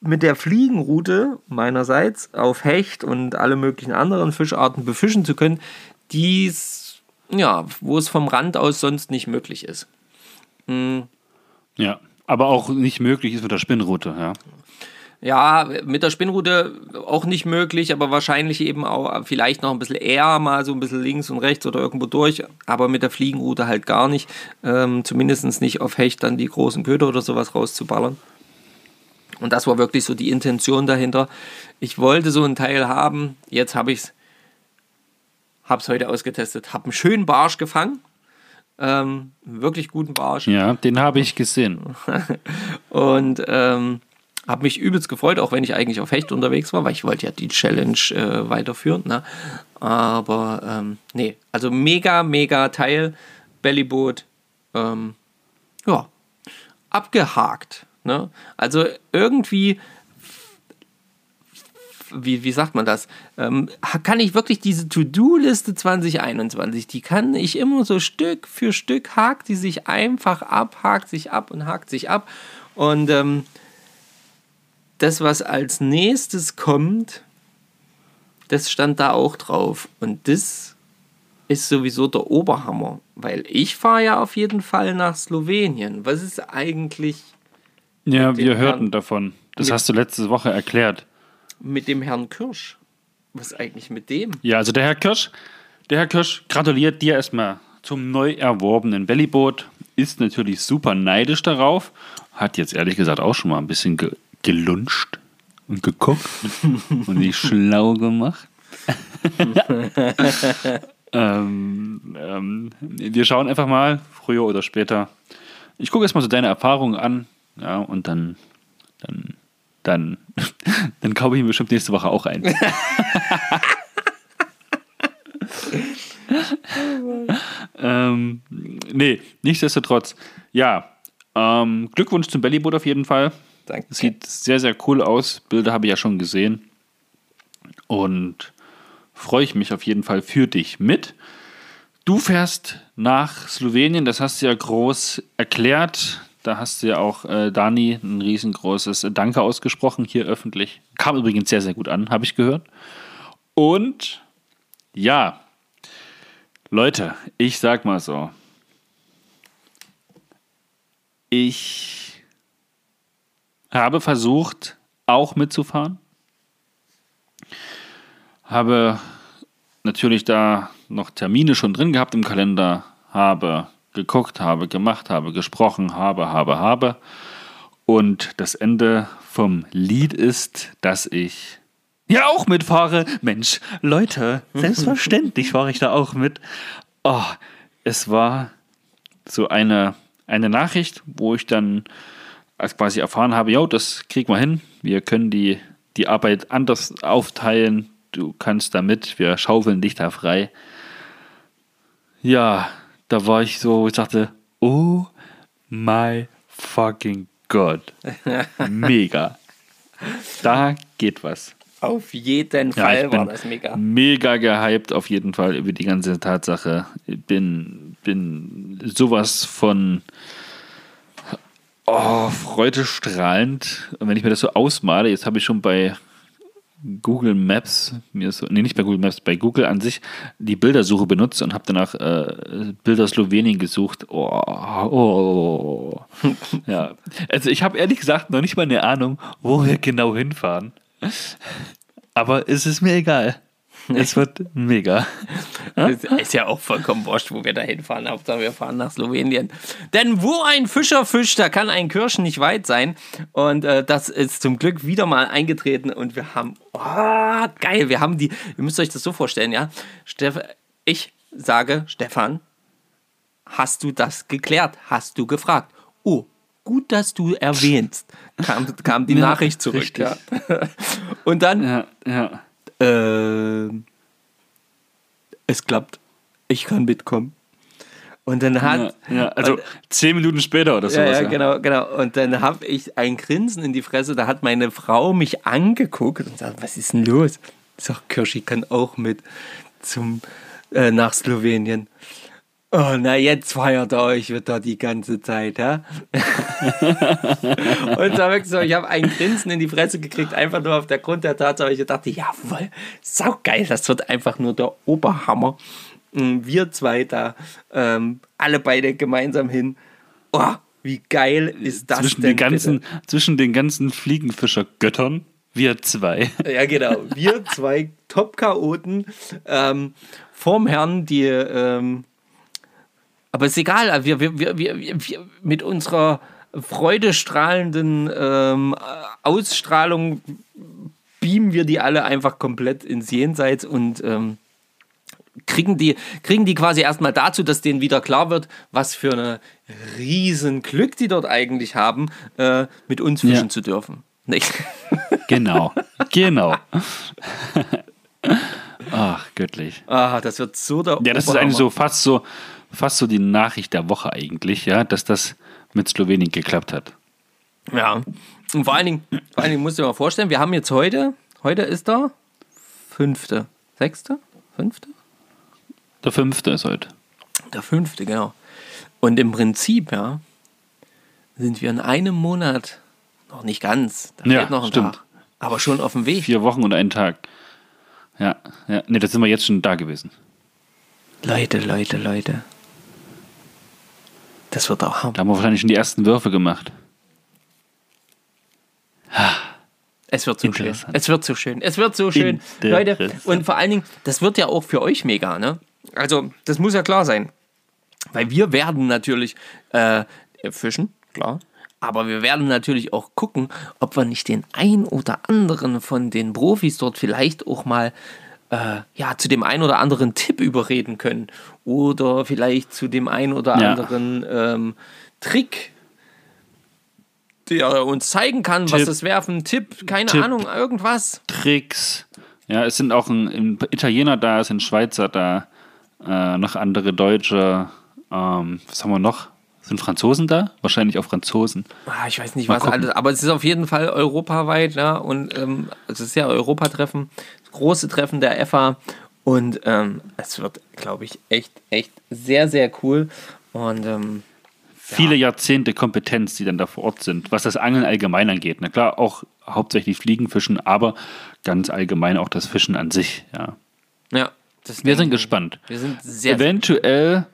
mit der Fliegenroute meinerseits auf Hecht und alle möglichen anderen Fischarten befischen zu können, die's, ja, wo es vom Rand aus sonst nicht möglich ist. Ja, aber auch nicht möglich ist mit der Spinnrute, ja. Ja, mit der Spinnrute auch nicht möglich, aber wahrscheinlich eben auch vielleicht noch ein bisschen eher mal so ein bisschen links und rechts oder irgendwo durch, aber mit der Fliegenrute halt gar nicht. Ähm, Zumindest nicht auf Hecht dann die großen Köder oder sowas rauszuballern. Und das war wirklich so die Intention dahinter. Ich wollte so ein Teil haben, jetzt habe ich es hab's heute ausgetestet, habe einen schönen Barsch gefangen. Ähm, einen wirklich guten Barsch. Ja, den habe ich gesehen. Und ähm, habe mich übelst gefreut, auch wenn ich eigentlich auf Hecht unterwegs war, weil ich wollte ja die Challenge äh, weiterführen. Ne? Aber ähm, nee, also mega, mega Teil. Bellyboot. Ähm, ja, abgehakt. Ne? Also irgendwie wie, wie sagt man das? Ähm, kann ich wirklich diese To-Do-Liste 2021, die kann ich immer so Stück für Stück, hakt die sich einfach ab, hakt sich ab und hakt sich ab. Und ähm, das, was als nächstes kommt, das stand da auch drauf. Und das ist sowieso der Oberhammer, weil ich fahre ja auf jeden Fall nach Slowenien. Was ist eigentlich Ja, wir hörten Herrn- davon. Das mit- hast du letzte Woche erklärt. mit dem Herrn Kirsch? Was eigentlich mit dem? Ja, also der Herr Kirsch, der Herr Kirsch gratuliert dir erstmal zum neu erworbenen Bellyboot. Ist natürlich super neidisch darauf. Hat jetzt ehrlich gesagt auch schon mal ein bisschen ge gelunscht und geguckt und sich schlau gemacht. ähm, ähm, wir schauen einfach mal, früher oder später. Ich gucke erstmal so deine Erfahrungen an, ja, und dann, dann, dann, dann kaufe ich mir bestimmt nächste Woche auch ein. ähm, nee, nichtsdestotrotz, ja, ähm, Glückwunsch zum Bellyboot auf jeden Fall. Danke. Sieht sehr, sehr cool aus. Bilder habe ich ja schon gesehen. Und freue ich mich auf jeden Fall für dich mit. Du fährst nach Slowenien, das hast du ja groß erklärt. Da hast du ja auch äh, Dani ein riesengroßes Danke ausgesprochen hier öffentlich. Kam übrigens sehr, sehr gut an, habe ich gehört. Und ja, Leute, ich sag mal so. Ich habe versucht, auch mitzufahren. Habe natürlich da noch Termine schon drin gehabt im Kalender, habe geguckt, habe gemacht, habe gesprochen, habe, habe, habe. Und das Ende vom Lied ist, dass ich ja auch mitfahre. Mensch, Leute, selbstverständlich fahre ich da auch mit. Oh, es war so eine, eine Nachricht, wo ich dann als quasi erfahren habe, ja, das kriegen wir hin. Wir können die, die Arbeit anders aufteilen. Du kannst damit, wir schaufeln dich da frei. Ja, da war ich so, ich dachte, oh my fucking God. Mega. Da geht was. Auf jeden Ja, Fall bin war das mega. mega gehypt auf jeden Fall über die ganze Tatsache. Bin, bin sowas von oh, freudestrahlend. Und wenn ich mir das so ausmale, jetzt habe ich schon bei Google Maps, mir so, nee, nicht bei Google Maps, bei Google an sich die Bildersuche benutzt und habe danach äh, Bilder Slowenien gesucht. Oh, oh. ja. Also ich habe ehrlich gesagt noch nicht mal eine Ahnung, wo wir genau hinfahren. Aber es ist mir egal. Es wird mega. Es ist ja auch vollkommen wurscht, wo wir da hinfahren. Hauptsache, wir fahren nach Slowenien. Denn wo ein Fischer fischt, da kann ein Kirschen nicht weit sein. Und äh, das ist zum Glück wieder mal eingetreten. Und wir haben, oh, geil, wir haben die, ihr müsst euch das so vorstellen, ja. Steff, ich sage, Stefan, hast du das geklärt? Hast du gefragt? Oh, gut, dass du erwähnst. Kam, kam die Ja, Nachricht zurück. richtig. Ja. Und dann, Ja, ja. ähm, es klappt. Ich kann mitkommen. Und dann hat. ja, ja. Also und, zehn Minuten später oder ja, sowas. ja, genau, genau. Und dann habe ich ein Grinsen in die Fresse. Da hat meine Frau mich angeguckt und sagt: Was ist denn los? Ich sag, Kirschi kann auch mit zum, äh, nach Slowenien. Oh, na, jetzt feiert ihr euch wieder die ganze Zeit, ja? und da wirklich so, ich habe ein Grinsen in die Fresse gekriegt, einfach nur auf der Grund der Tatsache. Ich dachte, jawohl, saugeil, das wird einfach nur der Oberhammer. Und Wir zwei da, ähm, alle beide gemeinsam hin. Oh, wie geil ist das zwischen, denn? den ganzen, bitte? zwischen den ganzen Fliegenfischer-Göttern, wir zwei. Ja, genau. Wir zwei Top-Chaoten ähm, vorm Herrn, die. Ähm, aber ist egal, wir, wir, wir, wir, wir mit unserer freudestrahlenden ähm, Ausstrahlung beamen wir die alle einfach komplett ins Jenseits und ähm, kriegen, die, kriegen die quasi erstmal dazu, dass denen wieder klar wird, was für eine riesen Glück die dort eigentlich haben, äh, mit uns fischen Ja. zu dürfen. Nicht? Genau, genau. Ach, göttlich. Ah, das wird so der Ja, das ist Oberhammer. eigentlich so fast so fast so die Nachricht der Woche eigentlich, ja, dass das mit Slowenien geklappt hat. Ja. Und vor allen Dingen, vor allen Dingen musst du dir mal vorstellen, wir haben jetzt heute, heute ist der fünfte, sechste, fünfte? Der fünfte ist heute. Der fünfte, genau. Und im Prinzip, ja, sind wir in einem Monat, noch nicht ganz, da Ja, fehlt noch ein stimmt. Tag, aber schon auf dem Weg. Vier Wochen und einen Tag. Ja, ja. Ne, da sind wir jetzt schon da gewesen. Leute, Leute, Leute. Das wird auch Da haben wir wahrscheinlich schon die ersten Würfe gemacht. Es wird so schön. Es wird so schön. Es wird so schön. Leute, und vor allen Dingen, das wird ja auch für euch mega, ne? Also, das muss ja klar sein. Weil wir werden natürlich äh, fischen, klar. Aber wir werden natürlich auch gucken, ob wir nicht den ein oder anderen von den Profis dort vielleicht auch mal äh, ja, zu dem einen oder anderen Tipp überreden können. Oder vielleicht zu dem einen oder Ja. anderen ähm, Trick, der uns zeigen kann, was Tipp. das Werfen, Tipp, keine Tipp. Ahnung, irgendwas. Tricks. Ja, es sind auch ein, ein Italiener da, es sind Schweizer da, äh, noch andere Deutsche. Ähm, was haben wir noch? Sind Franzosen da? Wahrscheinlich auch Franzosen. Ah, ich weiß nicht, Mal was gucken. alles, aber es ist auf jeden Fall europaweit, ja, und ähm, es ist ja Europatreffen, große Treffen der FA und ähm, es wird, glaube ich, echt, echt sehr, sehr cool und ähm, Viele Jahrzehnte Kompetenz, die dann da vor Ort sind, was das Angeln allgemein angeht. Na klar, auch hauptsächlich Fliegenfischen, aber ganz allgemein auch das Fischen an sich. Ja. ja. Wir sind gespannt. Wir sind sehr, Eventuell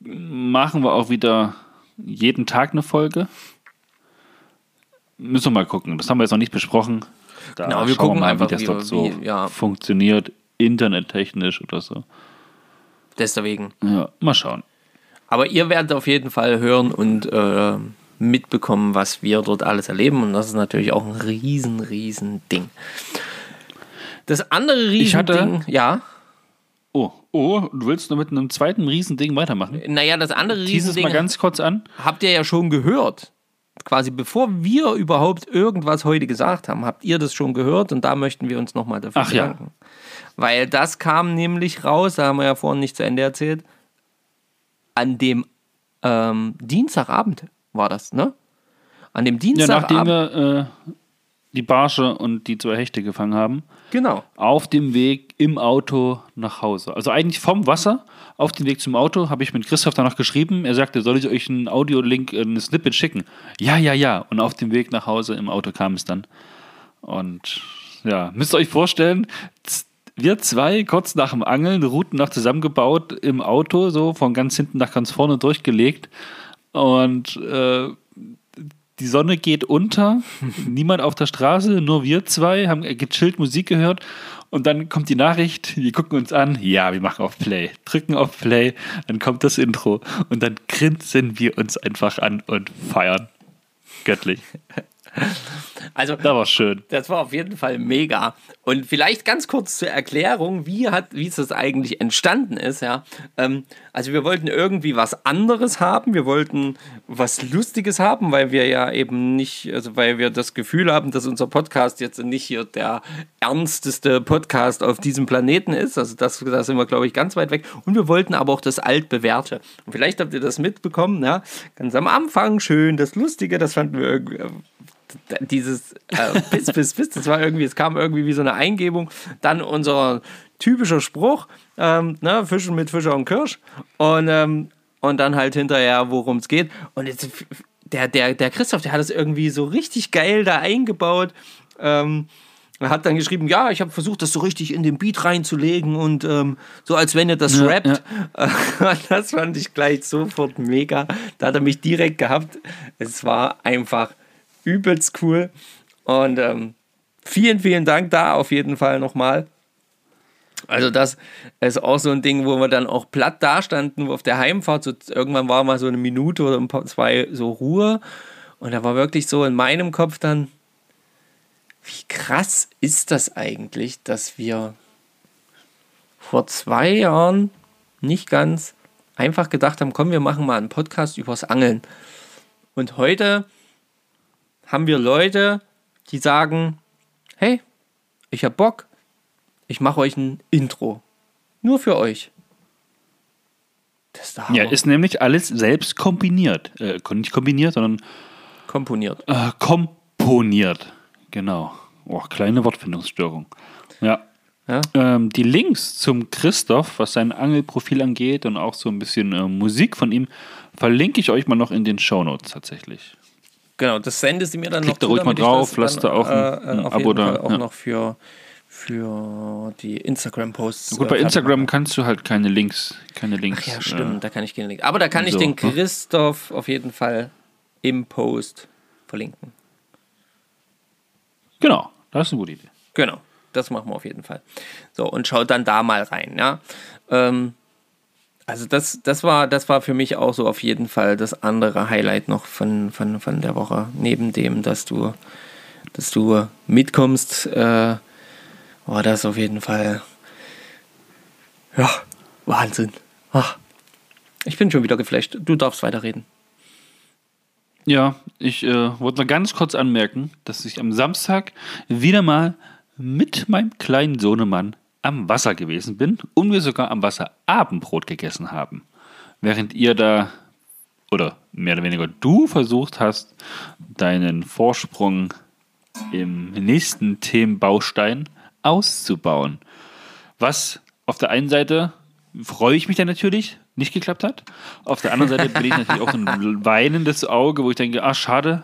machen wir auch wieder jeden Tag eine Folge. Müssen wir mal gucken. Das haben wir jetzt noch nicht besprochen. Da Genau, wir gucken mal, einfach, wie das dort so wie- ja. funktioniert, internettechnisch oder so. deswegen. Ja, mal schauen. Aber ihr werdet auf jeden Fall hören und äh, mitbekommen, was wir dort alles erleben und das ist natürlich auch ein riesen, riesen Ding. Das andere Ich hatte- Riesending, ja. Oh, oh, du willst nur mit einem zweiten Riesending weitermachen? Naja, das andere Dieses Riesending mal ganz kurz an. habt ihr ja schon gehört. Quasi bevor wir überhaupt irgendwas heute gesagt haben, habt ihr das schon gehört und da möchten wir uns nochmal dafür Ach ja. bedanken. Weil das kam nämlich raus, da haben wir ja vorhin nicht zu Ende erzählt, an dem ähm, Dienstagabend war das, ne? An dem Ja, nachdem Dienstagabend. wir äh, die Barsche und die zwei Hechte gefangen haben, genau. auf dem Weg im Auto nach Hause. Also eigentlich vom Wasser auf den Weg zum Auto habe ich mit Christoph danach geschrieben. Er sagte, soll ich euch einen Audiolink, äh, ein Snippet schicken? Ja, ja, ja. Und auf dem Weg nach Hause im Auto kam es dann. Und ja, müsst ihr euch vorstellen, wir zwei kurz nach dem Angeln, Routen nach zusammengebaut im Auto, so von ganz hinten nach ganz vorne durchgelegt. Und äh, die Sonne geht unter, niemand auf der Straße, nur wir zwei haben gechillt Musik gehört und dann kommt die Nachricht, wir gucken uns an, ja, wir machen auf Play, drücken auf Play, dann kommt das Intro und dann grinsen wir uns einfach an und feiern. Göttlich. Also, Da war schön. Das war auf jeden Fall mega. Und vielleicht ganz kurz zur Erklärung, wie hat, wie es das eigentlich entstanden ist, ja. Ähm, also wir wollten irgendwie was anderes haben, wir wollten was Lustiges haben, weil wir ja eben nicht, also weil wir das Gefühl haben, dass unser Podcast jetzt nicht hier der ernsteste Podcast auf diesem Planeten ist. Also das, da sind wir, glaube ich, ganz weit weg. Und wir wollten aber auch das Altbewährte. Und vielleicht habt ihr das mitbekommen, ja. Ganz am Anfang schön, das Lustige, das fanden wir irgendwie dieses äh, bis, bis, bis, das war irgendwie, es kam irgendwie wie so eine Eingebung. Dann unser typischer Spruch, ähm, ne, Fischen mit Fischer und Kirsch. Und, ähm, und dann halt hinterher, worum es geht. Und jetzt, der, der, der Christoph, der hat es irgendwie so richtig geil da eingebaut. Ähm, er hat dann geschrieben, ja, ich habe versucht, das so richtig in den Beat reinzulegen und ähm, so als wenn ihr das Ja, rappt. das fand ich gleich sofort mega. Da hat er mich direkt gehabt. Es war einfach übelst cool. Und ähm, vielen, vielen Dank da auf jeden Fall nochmal. Also das ist auch so ein Ding, wo wir dann auch platt dastanden, auf der Heimfahrt, so, irgendwann war mal so eine Minute oder ein paar, zwei so Ruhe. Und da war wirklich so in meinem Kopf dann, wie krass ist das eigentlich, dass wir vor zwei Jahren nicht ganz einfach gedacht haben, komm, wir machen mal einen Podcast übers Angeln. Und heute haben wir Leute, die sagen, hey, ich hab Bock, ich mache euch ein Intro. Nur für euch. Das ist der Hammer. Ja, ist nämlich alles selbst kombiniert. Äh, nicht kombiniert, sondern komponiert. äh, komponiert. Genau. Oh, kleine Wortfindungsstörung. Ja. Ja? Ähm, die Links zum Christoph, was sein Angelprofil angeht und auch so ein bisschen äh, Musik von ihm, verlinke ich euch mal noch in den Shownotes tatsächlich. Genau, das sendest du mir dann Klickt da noch ruhig mal damit ich drauf, dann, da auch ein- äh, ein Abo da, auch ja. noch für, für die Instagram-Posts. Gut, bei äh, Instagram kannst du halt keine Links, keine Links. Ach ja, stimmt, Äh, da kann ich gerne Link. Aber da kann ich so, den ne? Christoph auf jeden Fall im Post verlinken. genau, das ist eine gute Idee. Genau, das machen wir auf jeden Fall. So, und schaut dann da mal rein, ja. Ähm, also das, das, war, das war für mich auch so auf jeden Fall das andere Highlight noch von, von, von der Woche. Neben dem, dass du, dass du mitkommst, äh, war das auf jeden Fall ja, Wahnsinn. Ach, ich bin schon wieder geflasht. Du darfst weiterreden. Ja, ich äh, wollte noch ganz kurz anmerken, dass ich am Samstag wieder mal mit meinem kleinen Sohnemann am Wasser gewesen bin und wir sogar am Wasser Abendbrot gegessen haben. Während ihr da, oder mehr oder weniger du versucht hast, deinen Vorsprung im nächsten Themenbaustein auszubauen. Was auf der einen Seite freue ich mich dann natürlich, nicht geklappt hat. Auf der anderen Seite bin ich natürlich auch so ein weinendes Auge, wo ich denke, ah, schade,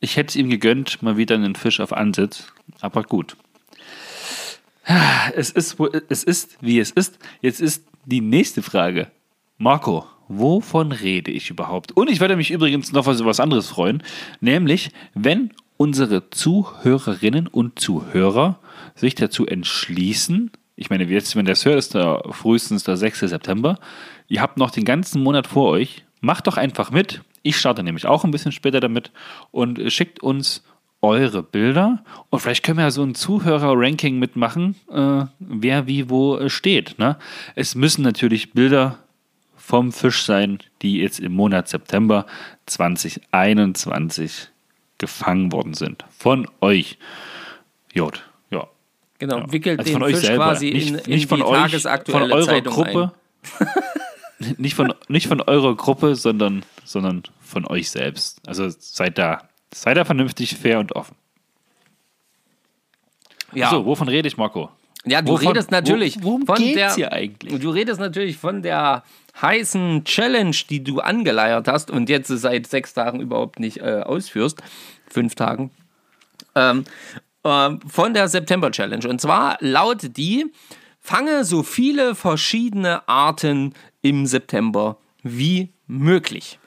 ich hätte es ihm gegönnt, mal wieder einen Fisch auf Ansitz. Aber gut. Es ist, es ist, wie es ist. Jetzt ist die nächste Frage. Marco, wovon rede ich überhaupt? Und ich würde mich übrigens noch was, was anderes freuen, nämlich wenn unsere Zuhörerinnen und Zuhörer sich dazu entschließen, ich meine, jetzt, wenn das hört, ist der frühestens der 6. September, ihr habt noch den ganzen Monat vor euch, macht doch einfach mit. Ich starte nämlich auch ein bisschen später damit und schickt uns eure Bilder und vielleicht können wir ja so ein Zuhörer-Ranking mitmachen, äh, wer wie wo äh, steht. Ne? Es müssen natürlich Bilder vom Fisch sein, die jetzt im Monat September 2021 gefangen worden sind. Von euch. Jod, ja. Genau, ja. wickelt Also den von euch Fisch selber. quasi nicht, in, in nicht von die euch, tagesaktuelle von eurer Zeitung Gruppe. nicht, von, nicht von eurer Gruppe, sondern, sondern von euch selbst. Also seid da, seid da vernünftig, fair und offen. Ja, So, wovon rede ich, Marco? ja du wovon- redest natürlich wo- worum von geht's der, hier eigentlich? Du redest natürlich von der heißen Challenge, die du angeleiert hast und jetzt seit sechs Tagen überhaupt nicht äh, ausführst. Fünf Tagen. Ähm, ähm, von der September Challenge. Und zwar lautet die, fange so viele verschiedene Arten im September wie möglich.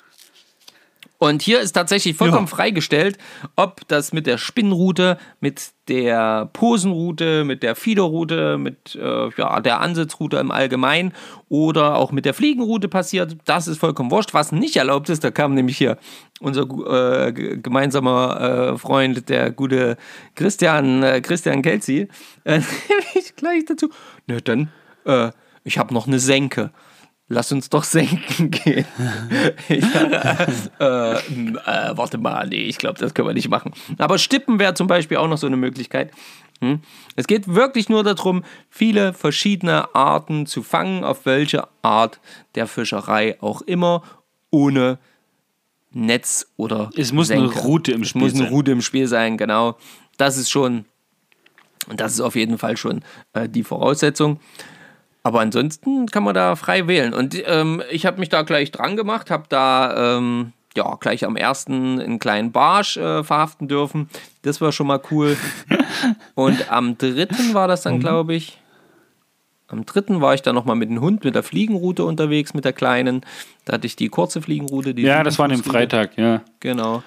Und hier ist tatsächlich vollkommen Ja. freigestellt, ob das mit der Spinnroute, mit der Posenroute, mit der Fiederroute, mit äh, ja, der Ansitzroute im Allgemeinen oder auch mit der Fliegenroute passiert. Das ist vollkommen wurscht. Was nicht erlaubt ist, da kam nämlich hier unser äh, gemeinsamer äh, Freund, der gute Christian, äh, Christian Kelzi, äh, nämlich gleich dazu. Na dann, äh, ich habe noch eine Senke. Lass uns doch senken gehen. sage, äh, äh, warte mal, nee, ich glaube, das können wir nicht machen. Aber Stippen wäre zum Beispiel auch noch so eine Möglichkeit. Hm? Es geht wirklich nur darum, viele verschiedene Arten zu fangen, auf welche Art der Fischerei auch immer, ohne Netz oder Es muss eine Senke. Route im es Spiel muss eine sein. Route im Spiel sein, genau. Das ist schon, das ist auf jeden Fall schon äh, die Voraussetzung. Aber ansonsten kann man da frei wählen. Und ähm, ich habe mich da gleich dran gemacht, habe da ähm, ja gleich am ersten einen kleinen Barsch äh, verhaften dürfen. Das war schon mal cool. Und am dritten war das Mhm. dann, glaube ich. Am dritten war ich dann nochmal mit dem Hund, mit der Fliegenroute unterwegs, mit der kleinen. Da hatte ich die kurze Fliegenroute. Die Ja, das war an dem. Freitag, ja. Genau.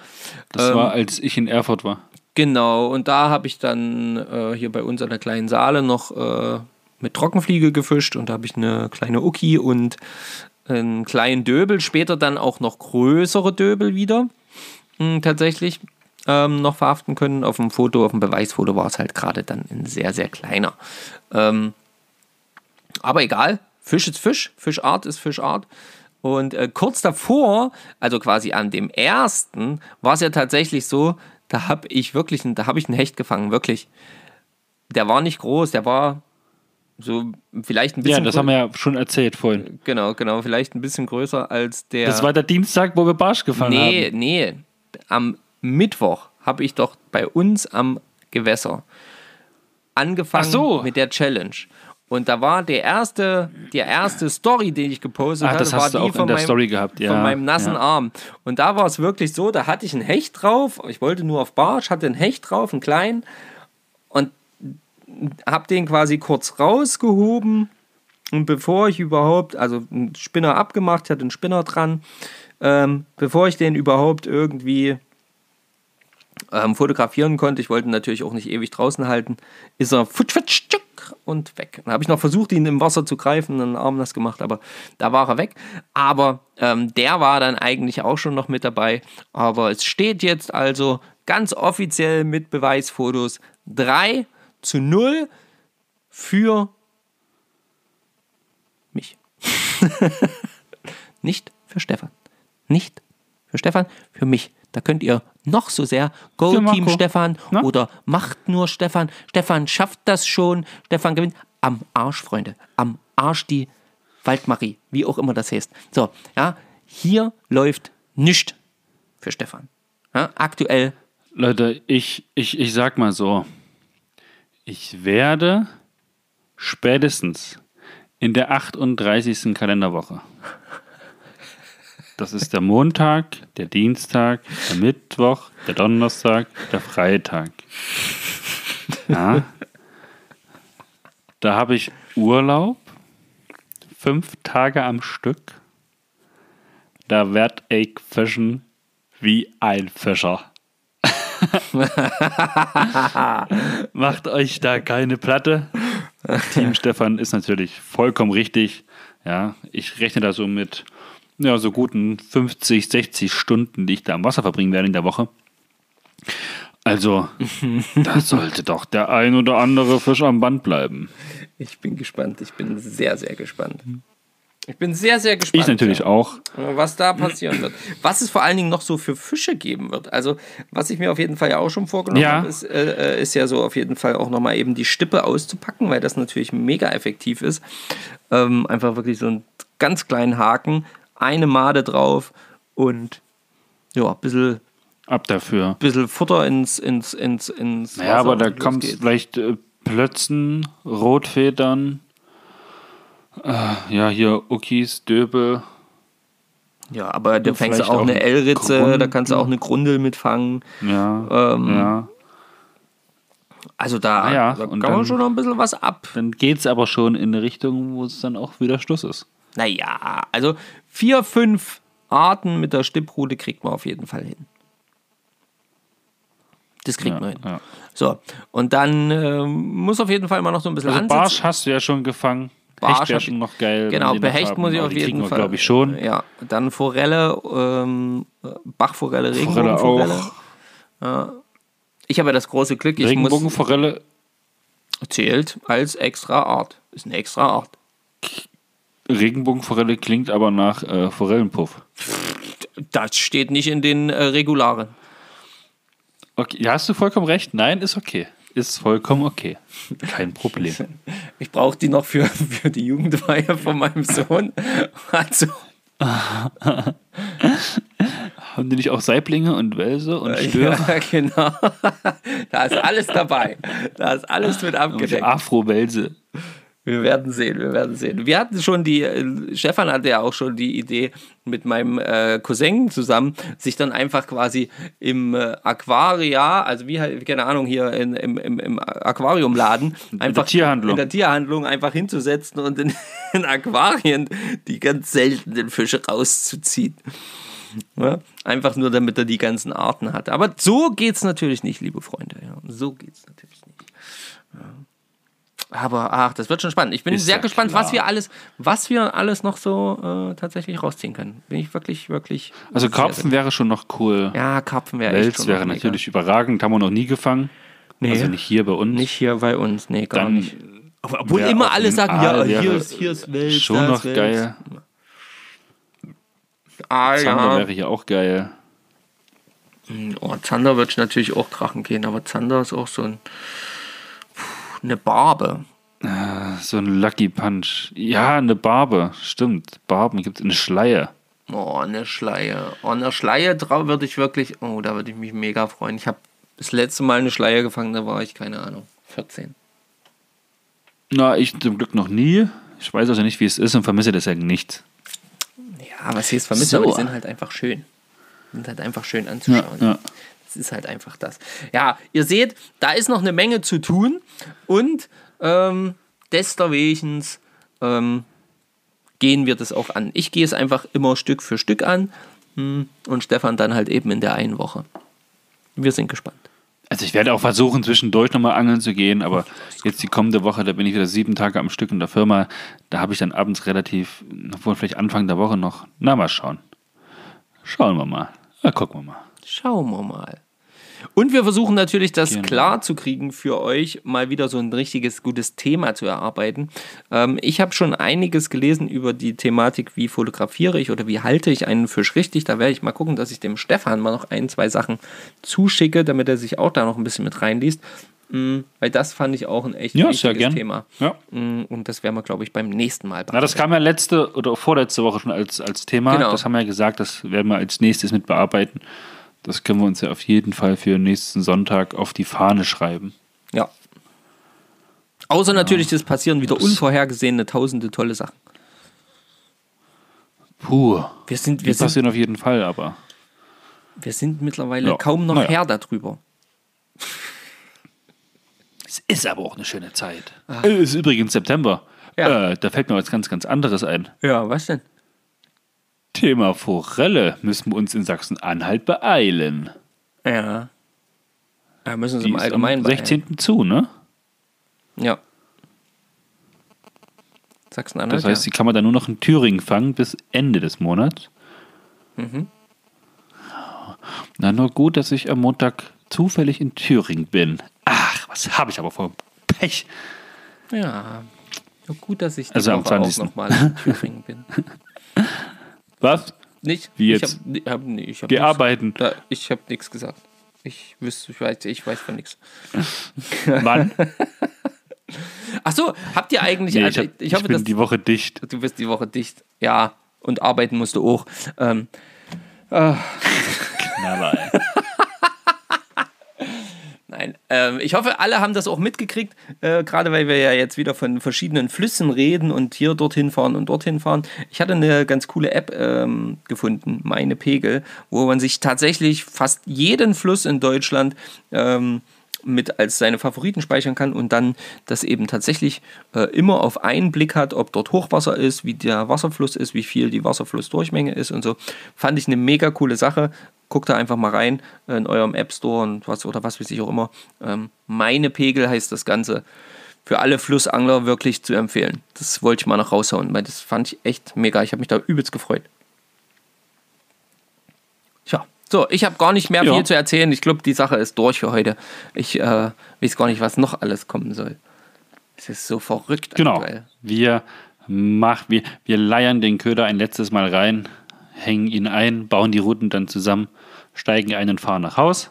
Das Ähm, war, als ich in Erfurt war. Genau, und da habe ich dann äh, hier bei uns an der kleinen Saale noch äh, mit Trockenfliege gefischt und da habe ich eine kleine Uki und einen kleinen Döbel, später dann auch noch größere Döbel wieder mh, tatsächlich ähm, noch verhaften können. Auf dem Foto, auf dem Beweisfoto war es halt gerade dann ein sehr, sehr kleiner. Ähm, aber egal, Fisch ist Fisch, Fischart ist Fischart. Und äh, kurz davor, also quasi an dem ersten, war es ja tatsächlich so, da habe ich wirklich, da habe ich einen Hecht gefangen, wirklich. Der war nicht groß, der war so vielleicht ein Ja, bisschen das grö- haben wir ja schon erzählt vorhin. genau, genau, vielleicht ein bisschen größer als der. Das war der Dienstag, wo wir Barsch gefangen Nee, haben. nee. Am Mittwoch habe ich doch bei uns am Gewässer angefangen so. mit der Challenge. Und da war der erste, die erste Story, die ich gepostet Ach, hatte, das war die auch von in der meinem, Story gehabt, ja. von meinem nassen ja. Arm. Und da war es wirklich so, da hatte ich ein Hecht drauf. Ich wollte nur auf Barsch, hatte ein Hecht drauf, einen kleinen. Habe den quasi kurz rausgehoben. Und bevor ich überhaupt, also einen Spinner abgemacht, ich hatte einen Spinner dran, ähm, bevor ich den überhaupt irgendwie ähm, fotografieren konnte, ich wollte ihn natürlich auch nicht ewig draußen halten, ist er und weg. Dann habe ich noch versucht, ihn im Wasser zu greifen, einen Arm nass gemacht, aber da war er weg. Aber ähm, der war dann eigentlich auch schon noch mit dabei. Aber es steht jetzt also ganz offiziell mit Beweisfotos 3 zu 0 für mich. Nicht für Stefan. Nicht für Stefan, für mich. Da könnt ihr noch so sehr Go Für Team Marco. Stefan Na? oder macht nur Stefan. Stefan schafft das schon. Stefan gewinnt. Am Arsch, Freunde. Am Arsch die Waldmarie. Wie auch immer das heißt. So, ja, hier läuft nichts für Stefan. Ja, aktuell Leute, ich, ich, ich sag mal so, ich werde spätestens in der 38. Kalenderwoche, das ist der Montag, der Dienstag, der Mittwoch, der Donnerstag, der Freitag. Ja, da habe ich Urlaub, fünf Tage am Stück. Da werd ich fischen wie ein Fischer. Macht euch da keine Platte. Team Stefan ist natürlich vollkommen richtig. Ja, ich rechne da so mit ja, so guten 50, 60 Stunden, die ich da am Wasser verbringen werde in der Woche. Also, da sollte doch der ein oder andere Fisch am Band bleiben. Ich bin gespannt. Ich bin sehr, sehr gespannt. Ich bin sehr, sehr gespannt. Ich natürlich auch. Was da passieren wird. Was es vor allen Dingen noch so für Fische geben wird. Also, was ich mir auf jeden Fall ja auch schon vorgenommen Ja. habe, ist, äh, ist ja so auf jeden Fall auch nochmal eben die Stippe auszupacken, weil das natürlich mega effektiv ist. Ähm, einfach wirklich so einen ganz kleinen Haken, eine Made drauf und ja, ein bisschen, Ab dafür. bisschen Futter ins, ins, ins, ins Ja, aber da kommt vielleicht äh, Plötzen, Rotfedern, äh, ja, hier Uckis, Döbel. Ja, aber da fängst du auch auch eine ein L-Ritze, da kannst du auch eine Grundel mitfangen. Ja, Ähm, ja. Also da, Ah ja, da kann man dann- schon noch ein bisschen was ab. Dann geht es aber schon in eine Richtung, wo es dann auch wieder Schluss ist. Naja, also vier, fünf Arten mit der Stipprute kriegt man auf jeden Fall hin. Das kriegt Ja, man hin. ja. So, und dann ähm, muss auf jeden Fall mal noch so ein bisschen Also ansitzen. Barsch hast du ja schon gefangen. Barsch Hecht wäre hab schon ich- noch geil. Genau, Behecht muss ich auf die jeden kriegen wir, Fall. glaube ich, schon. Ja, dann Forelle, ähm, Bachforelle, Forelle Regenbogenforelle. auch. Ja. Ich habe ja das große Glück, ich muss Regenbogenforelle, zählt als extra Art. Ist eine extra Art. Regenbogenforelle klingt aber nach äh, Forellenpuff. Das steht nicht in den äh, Regularen. Okay, ja, hast du vollkommen recht. Nein, ist okay. Ist vollkommen okay. Kein Problem. Ich brauche die noch für, für die Jugendweihe von meinem Sohn. Also, Haben die nicht auch Saiblinge und Wälse und Störe? ja, genau. Da ist alles dabei. Da ist alles mit abgedeckt. Afro-Wälse. Wir werden sehen, wir werden sehen. Wir hatten schon die, äh, Stefan hatte ja auch schon die Idee, mit meinem äh, Cousin zusammen, sich dann einfach quasi im äh, Aquaria, also wie halt, keine Ahnung, hier in, im, im, im Aquariumladen, einfach Tierhandlung. in der Tierhandlung einfach hinzusetzen und in, in Aquarien die ganz seltenen Fische rauszuziehen. Ja? Einfach nur, damit er die ganzen Arten hat. Aber so geht's natürlich nicht, liebe Freunde. Ja. So geht's natürlich nicht. Aber ach, das wird schon spannend. Ich bin Ist sehr ja gespannt, was klar. wir alles, was wir alles noch so äh, tatsächlich rausziehen können. Bin ich wirklich, wirklich. Also Karpfen wäre schon noch cool. Ja, Karpfen wäre echt schon wäre noch mega. natürlich überragend. Haben wir noch nie gefangen. Nee. Also nicht hier bei uns. Nicht hier bei uns, nee, gar Dann nicht. Obwohl immer alle sagen, Aal ja, hier ist, hier ist Wels, Schon noch Wels. geil. Ah, Zander ja. wäre hier auch geil. Oh, Zander wird natürlich auch krachen gehen, aber Zander ist auch so ein, eine Barbe. So ein Lucky Punch. Ja, eine Barbe. Stimmt. Barben gibt es in Schleier. Oh, eine Schleie. Oh, eine Schleie drauf würde ich wirklich, oh, da würde ich mich mega freuen. Ich habe das letzte Mal eine Schleie gefangen, da war ich, keine Ahnung, 14. Na, ich zum Glück noch nie. Ich weiß also nicht, wie es ist und vermisse deswegen nicht. Ja, was hier ist vermisst, So. aber die sind halt einfach schön. Sind halt einfach schön anzuschauen. ja. Das ist halt einfach das. Ja, ihr seht, da ist noch eine Menge zu tun und ähm, deswegen ähm, gehen wir das auch an. Ich gehe es einfach immer Stück für Stück an hm, und Stefan dann halt eben in der einen Woche. Wir sind gespannt. Also ich werde auch versuchen, zwischendurch nochmal angeln zu gehen, aber jetzt die kommende Woche, da bin ich wieder sieben Tage am Stück in der Firma. Da habe ich dann abends relativ, obwohl vielleicht Anfang der Woche noch, na mal schauen. Schauen wir mal. Na, gucken wir mal. Schauen wir mal. Und wir versuchen natürlich, das Genau. klar zu kriegen für euch, mal wieder so ein richtiges, gutes Thema zu erarbeiten. Ähm, ich habe schon einiges gelesen über die Thematik, wie fotografiere ich oder wie halte ich einen Fisch richtig. Da werde ich mal gucken, dass ich dem Stefan mal noch ein, zwei Sachen zuschicke, damit er sich auch da noch ein bisschen mit reinliest. Mm, Weil das fand ich auch ein echt Ja, wichtiges. Thema. Ja. Mm, Und das werden wir, glaube ich, beim nächsten Mal Na, das kam ja letzte oder vorletzte Woche schon als, als Thema. Genau. Das haben wir ja gesagt, das werden wir als nächstes mit bearbeiten. Das können wir uns ja auf jeden Fall für nächsten Sonntag auf die Fahne schreiben. Ja. Außer natürlich, es passieren wieder unvorhergesehene tausende tolle Sachen. Puh. Wir sind, Die wir sind passieren auf jeden Fall, aber. Wir sind mittlerweile Ja, kaum noch naja. Herr darüber. Es ist aber auch eine schöne Zeit. Äh, Es ist übrigens September. Ja. Äh, da fällt mir was ganz, ganz anderes ein. Ja, was denn? Thema Forelle müssen wir uns in Sachsen-Anhalt beeilen. Ja. Ja, müssen Sie im Allgemeinen am 16. zu, ne? beeilen. Ja. Sachsen-Anhalt. Das heißt, die kann man dann nur noch in Thüringen fangen bis Ende des Monats. Mhm. Na, nur gut, dass ich am Montag zufällig in Thüringen bin. Ach, was habe ich aber vor Pech. Ja. Nur gut, dass ich Also am Woche auch 20.. noch mal in Thüringen bin. Was? Nicht? Wie Ich jetzt? hab, nee, hab, nee, ich hab Geh nix-. Da, ich habe nichts gesagt. Ich wüsste, ich weiß, ich weiß von nichts. Wann? Ach so, habt ihr eigentlich? Nee, also, ich, hab, ich ich, hoffe, bin dass die Woche dicht. du bist die Woche dicht. Ja, und arbeiten musst du auch. Ähm, Knaller, ey. Nein, ähm, ich hoffe, alle haben das auch mitgekriegt, äh, gerade weil wir ja jetzt wieder von verschiedenen Flüssen reden und hier dorthin fahren und dorthin fahren. Ich hatte eine ganz coole App ähm, gefunden, meine Pegel, wo man sich tatsächlich fast jeden Fluss in Deutschland ähm, mit als seine Favoriten speichern kann und dann das eben tatsächlich äh, immer auf einen Blick hat, ob dort Hochwasser ist, wie der Wasserfluss ist, wie viel die Wasserflussdurchmenge ist und so. Fand ich eine mega coole Sache. Guckt da einfach mal rein äh, in eurem App Store und was oder was weiß ich auch immer. Ähm, meine Pegel heißt das Ganze. Für alle Flussangler wirklich zu empfehlen. Das wollte ich mal noch raushauen, weil das fand ich echt mega. Ich habe mich da übelst gefreut. So, ich habe gar nicht mehr Ja. viel zu erzählen. Ich glaube, die Sache ist durch für heute. Ich äh, weiß gar nicht, was noch alles kommen soll. Es ist so verrückt Genau. aktuell. Wir, mach, wir, wir leiern den Köder ein letztes Mal rein, hängen ihn ein, bauen die Routen dann zusammen, steigen ein und fahren nach Haus.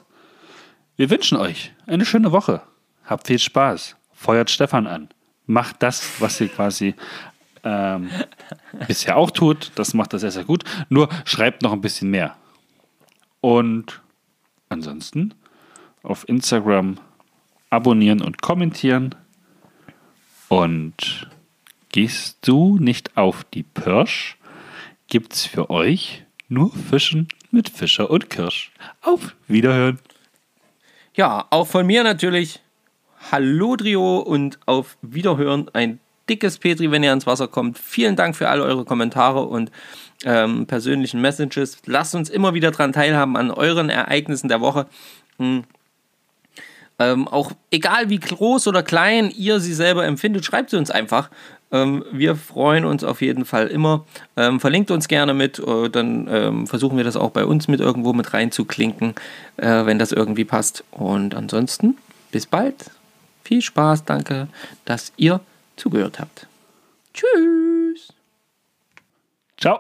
Wir wünschen euch eine schöne Woche. Habt viel Spaß. Feuert Stefan an. Macht das, was ihr quasi ähm, bisher auch tut. Das macht das sehr, sehr gut. Nur schreibt noch ein bisschen mehr. Und ansonsten auf Instagram abonnieren und kommentieren. Und gehst du nicht auf die Pirsch, gibt's für euch nur Fischen mit Fischer und Kirsch. Auf Wiederhören. Ja, auch von mir natürlich Hallo Trio und auf Wiederhören. Ein dickes Petri, wenn ihr ans Wasser kommt. Vielen Dank für all eure Kommentare und ähm, persönlichen Messages. Lasst uns immer wieder daran teilhaben an euren Ereignissen der Woche. Hm. Ähm, auch egal wie groß oder klein ihr sie selber empfindet, schreibt sie uns einfach. Ähm, wir freuen uns auf jeden Fall immer. Ähm, verlinkt uns gerne mit, äh, dann ähm, versuchen wir das auch bei uns mit irgendwo mit reinzuklinken, äh, wenn das irgendwie passt. Und ansonsten, bis bald. Viel Spaß, danke, dass ihr zugehört habt. Tschüss. Ciao.